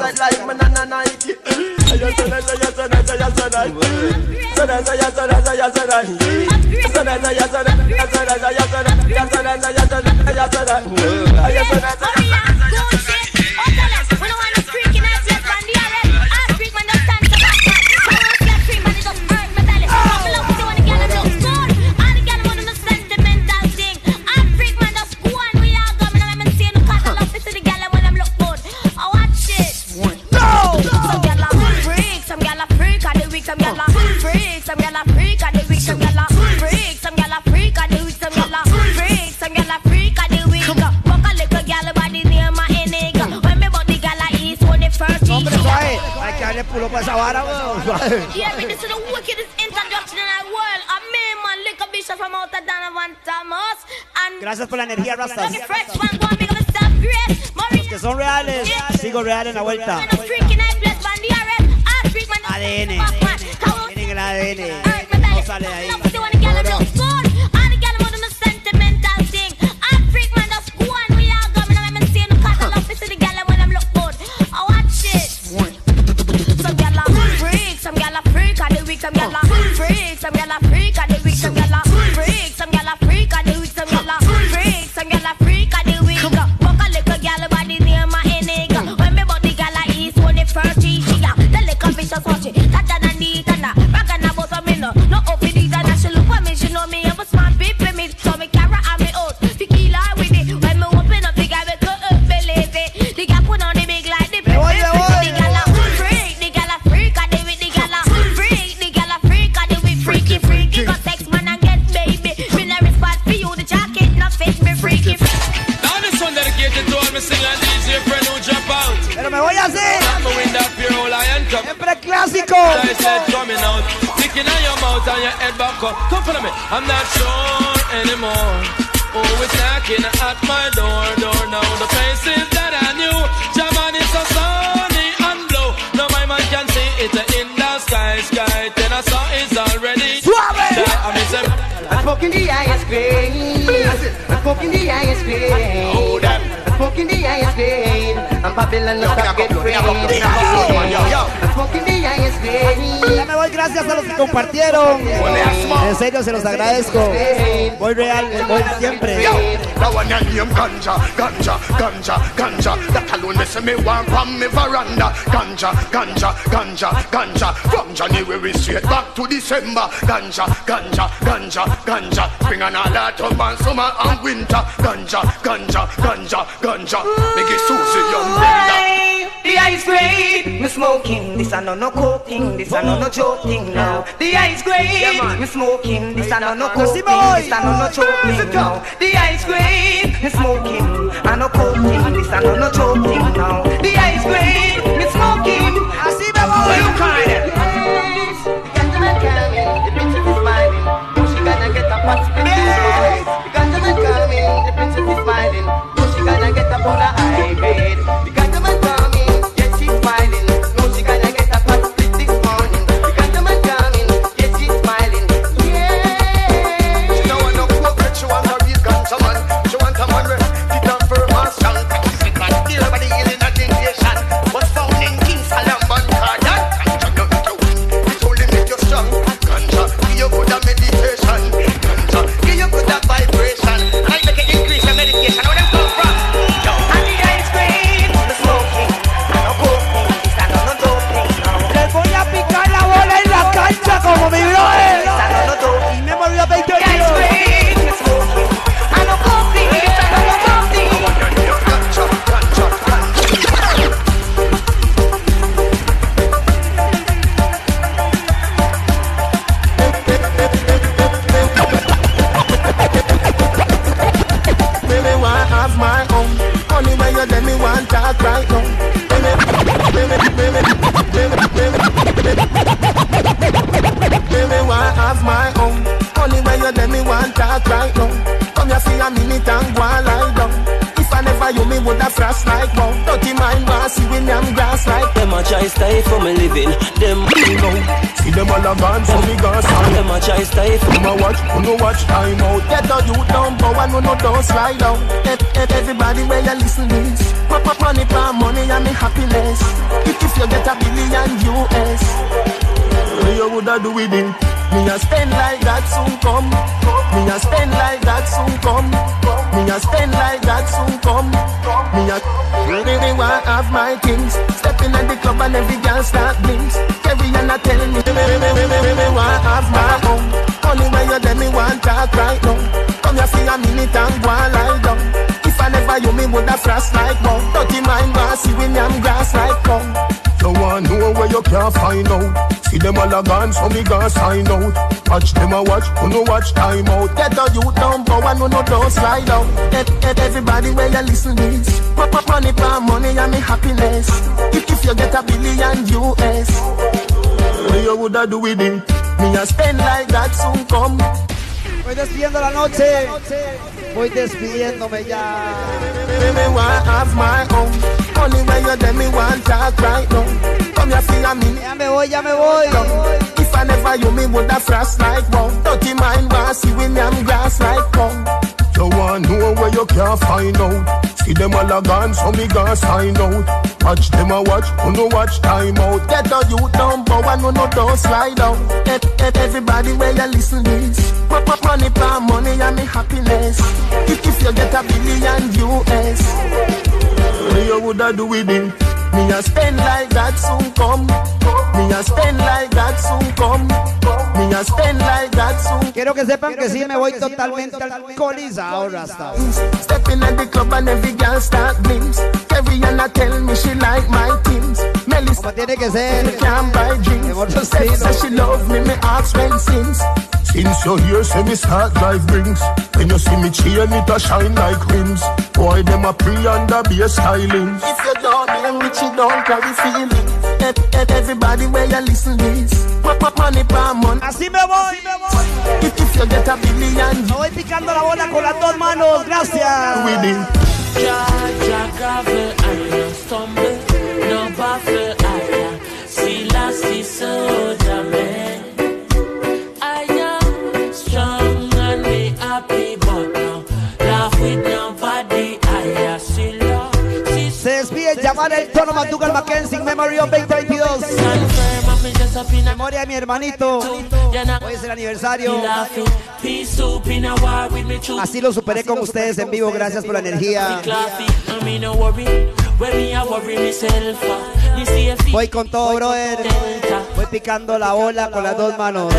pulo para esa vara, weón, suave. Yeah, me this is the wickedest introduction in the world. A man, man, lick a bishop from out of Donovan Thomas. And Gracias por la energía, Rastas. Los que son reales, sigo real en la vuelta. ADN. El ADN. No sale de ahí. Freak. Some gyal a freak, some gyal a freak, all my singer DJ friend who jump out. Pero me voy. I'm a wind up lion cup. Siempre clásico. I said coming out, sticking on your mouth and your head back up. Come follow me. I'm not sure anymore. Oh, it's knocking at my door, door now. The places that I knew, Jaman is so sunny and blue. No, my man can see it in the sky, sky. Then I saw it's already. Suave. I miss him. I'm smoking the highest grade. I'm smoking the highest grade. Hold them. I'm smoking the highest grade. I'm Babylon, no get free. I'm smoking the highest grade. Ya me voy, gracias a los que compartieron. En serio, se los agradezco. Voy real, voy siempre. That one your name ganja, ganja, ganja, ganja. That alone say me want from me veranda. Ganja, ganja, ganja, ganja. From January straight back to December. Ganja, ganja, ganja, ganja. Spring and all autumn and summer and winter. Ganja, ganja, ganja, ganja. Make it Susie Young Brenda. The ice grade, me smoking. This a no no cooking. This a no no joking now. The ice grade, me smoking. This a no no cooking. This a no no joking now. The ice grade, me smoking. I no cooking. This a no no joking now. The ice grade, me smoking. Así me voy. What you crying? The gentleman coming, the princess is smiling. Oh, she gonna get a pot The gentleman coming, the princess is smiling. Oh, she gonna get a full of high grade. Try stay for me living. Them you know. See them all a gone, so me gone sign. Them a try stay for me. watch, who no watch time out. Get the youth down, but one who no don't slide down. Let, let everybody where you listen this. Pop up money, for money and me happiness. If, if you get a billion US, what you woulda do with it? Me a spend like that soon come. Me a spend like that soon come. Me a spend like that soon come. Me a really want have my things. At the club and every girl start blinks. Carry on a tell me, me, me, me, me, me, me want have my own. Only when you let me want talk right now. Come here for a minute and go and lie down. If I never you, me woulda frost like wow. Dirty mind when I'm grass like cow. You want know where you can't find out. See them all a gone, so me gone sign out. Watch them a watch, who no watch time out. Get the youth down, but one who no don't slide out. Get, get everybody where you listen this. Pop up money, for money and me happiness. If, if you get a billion US, what you woulda do with it? Me a spend like that soon come. Voy despidiendo la noche. Voy despidiéndome ya. Me want have my own. Only when you tell me one talk right now. Come here for a minute. Ya me voy, ya me voy. If I never you, me woulda frost like wow. Dirty mind want see when I'm grass like cow. You want know where you can't find out. See them all a gone, so me gonna sign out. Watch them a watch, who no watch time out. Get the youth down, but one who no don't slide out. Get, get everybody where you listen this. Pop up money, for money and me happiness. If, if you get a billion US, what you woulda do with it? Me a spend like that soon come. Me a spend like that soon come. Me a spend like that soon. Quiero que sepan que sí me voy totalmente alcoholizado, Rasta. Stepping at the club and every girl start. Every Anna tell me she like my things. Melissa Como tiene que ser. Can't buy drinks. Say she love me, me ask when since. Since you're here, say me start drive rings. When you see me chain, it a shine like rims. Boy, them a pre under be a styling. If you don't hear me, you don't carry feelings. Everybody where you listen this. Money pa money. Así me voy. If, if you get a billion. Me voy picando la bola con las dos manos. Gracias. With it. Ja, ja, gravel, I no stumble, no baffle, despide llamar el tono McDougal Mackenzie Memory of 2022. Memoria de mi hermanito. Hoy es el aniversario. Así lo superé con ustedes en vivo. Gracias por la energía. Voy con todo, brother. Voy picando la bola con las dos manos.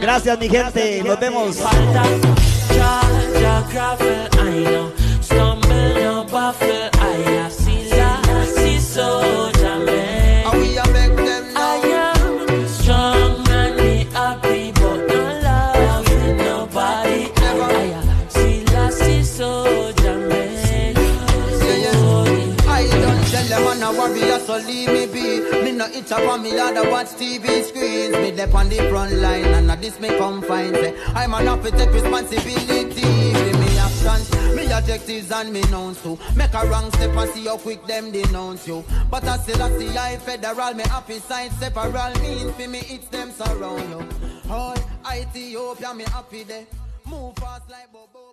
Gracias, mi gente. Nos vemos. Leave me be. Me no itch up on me, other watch TV screens. Me dep on the front line, and at this me come find. Say, eh. I'm an to take responsibility. Actions, me and me nouns too. Make a wrong step and see how quick them denounce you. But I still I see I federal, me happy side separal means for me it's them surround you. Oh, Ethiopia, me happy there. Move fast like Bobo.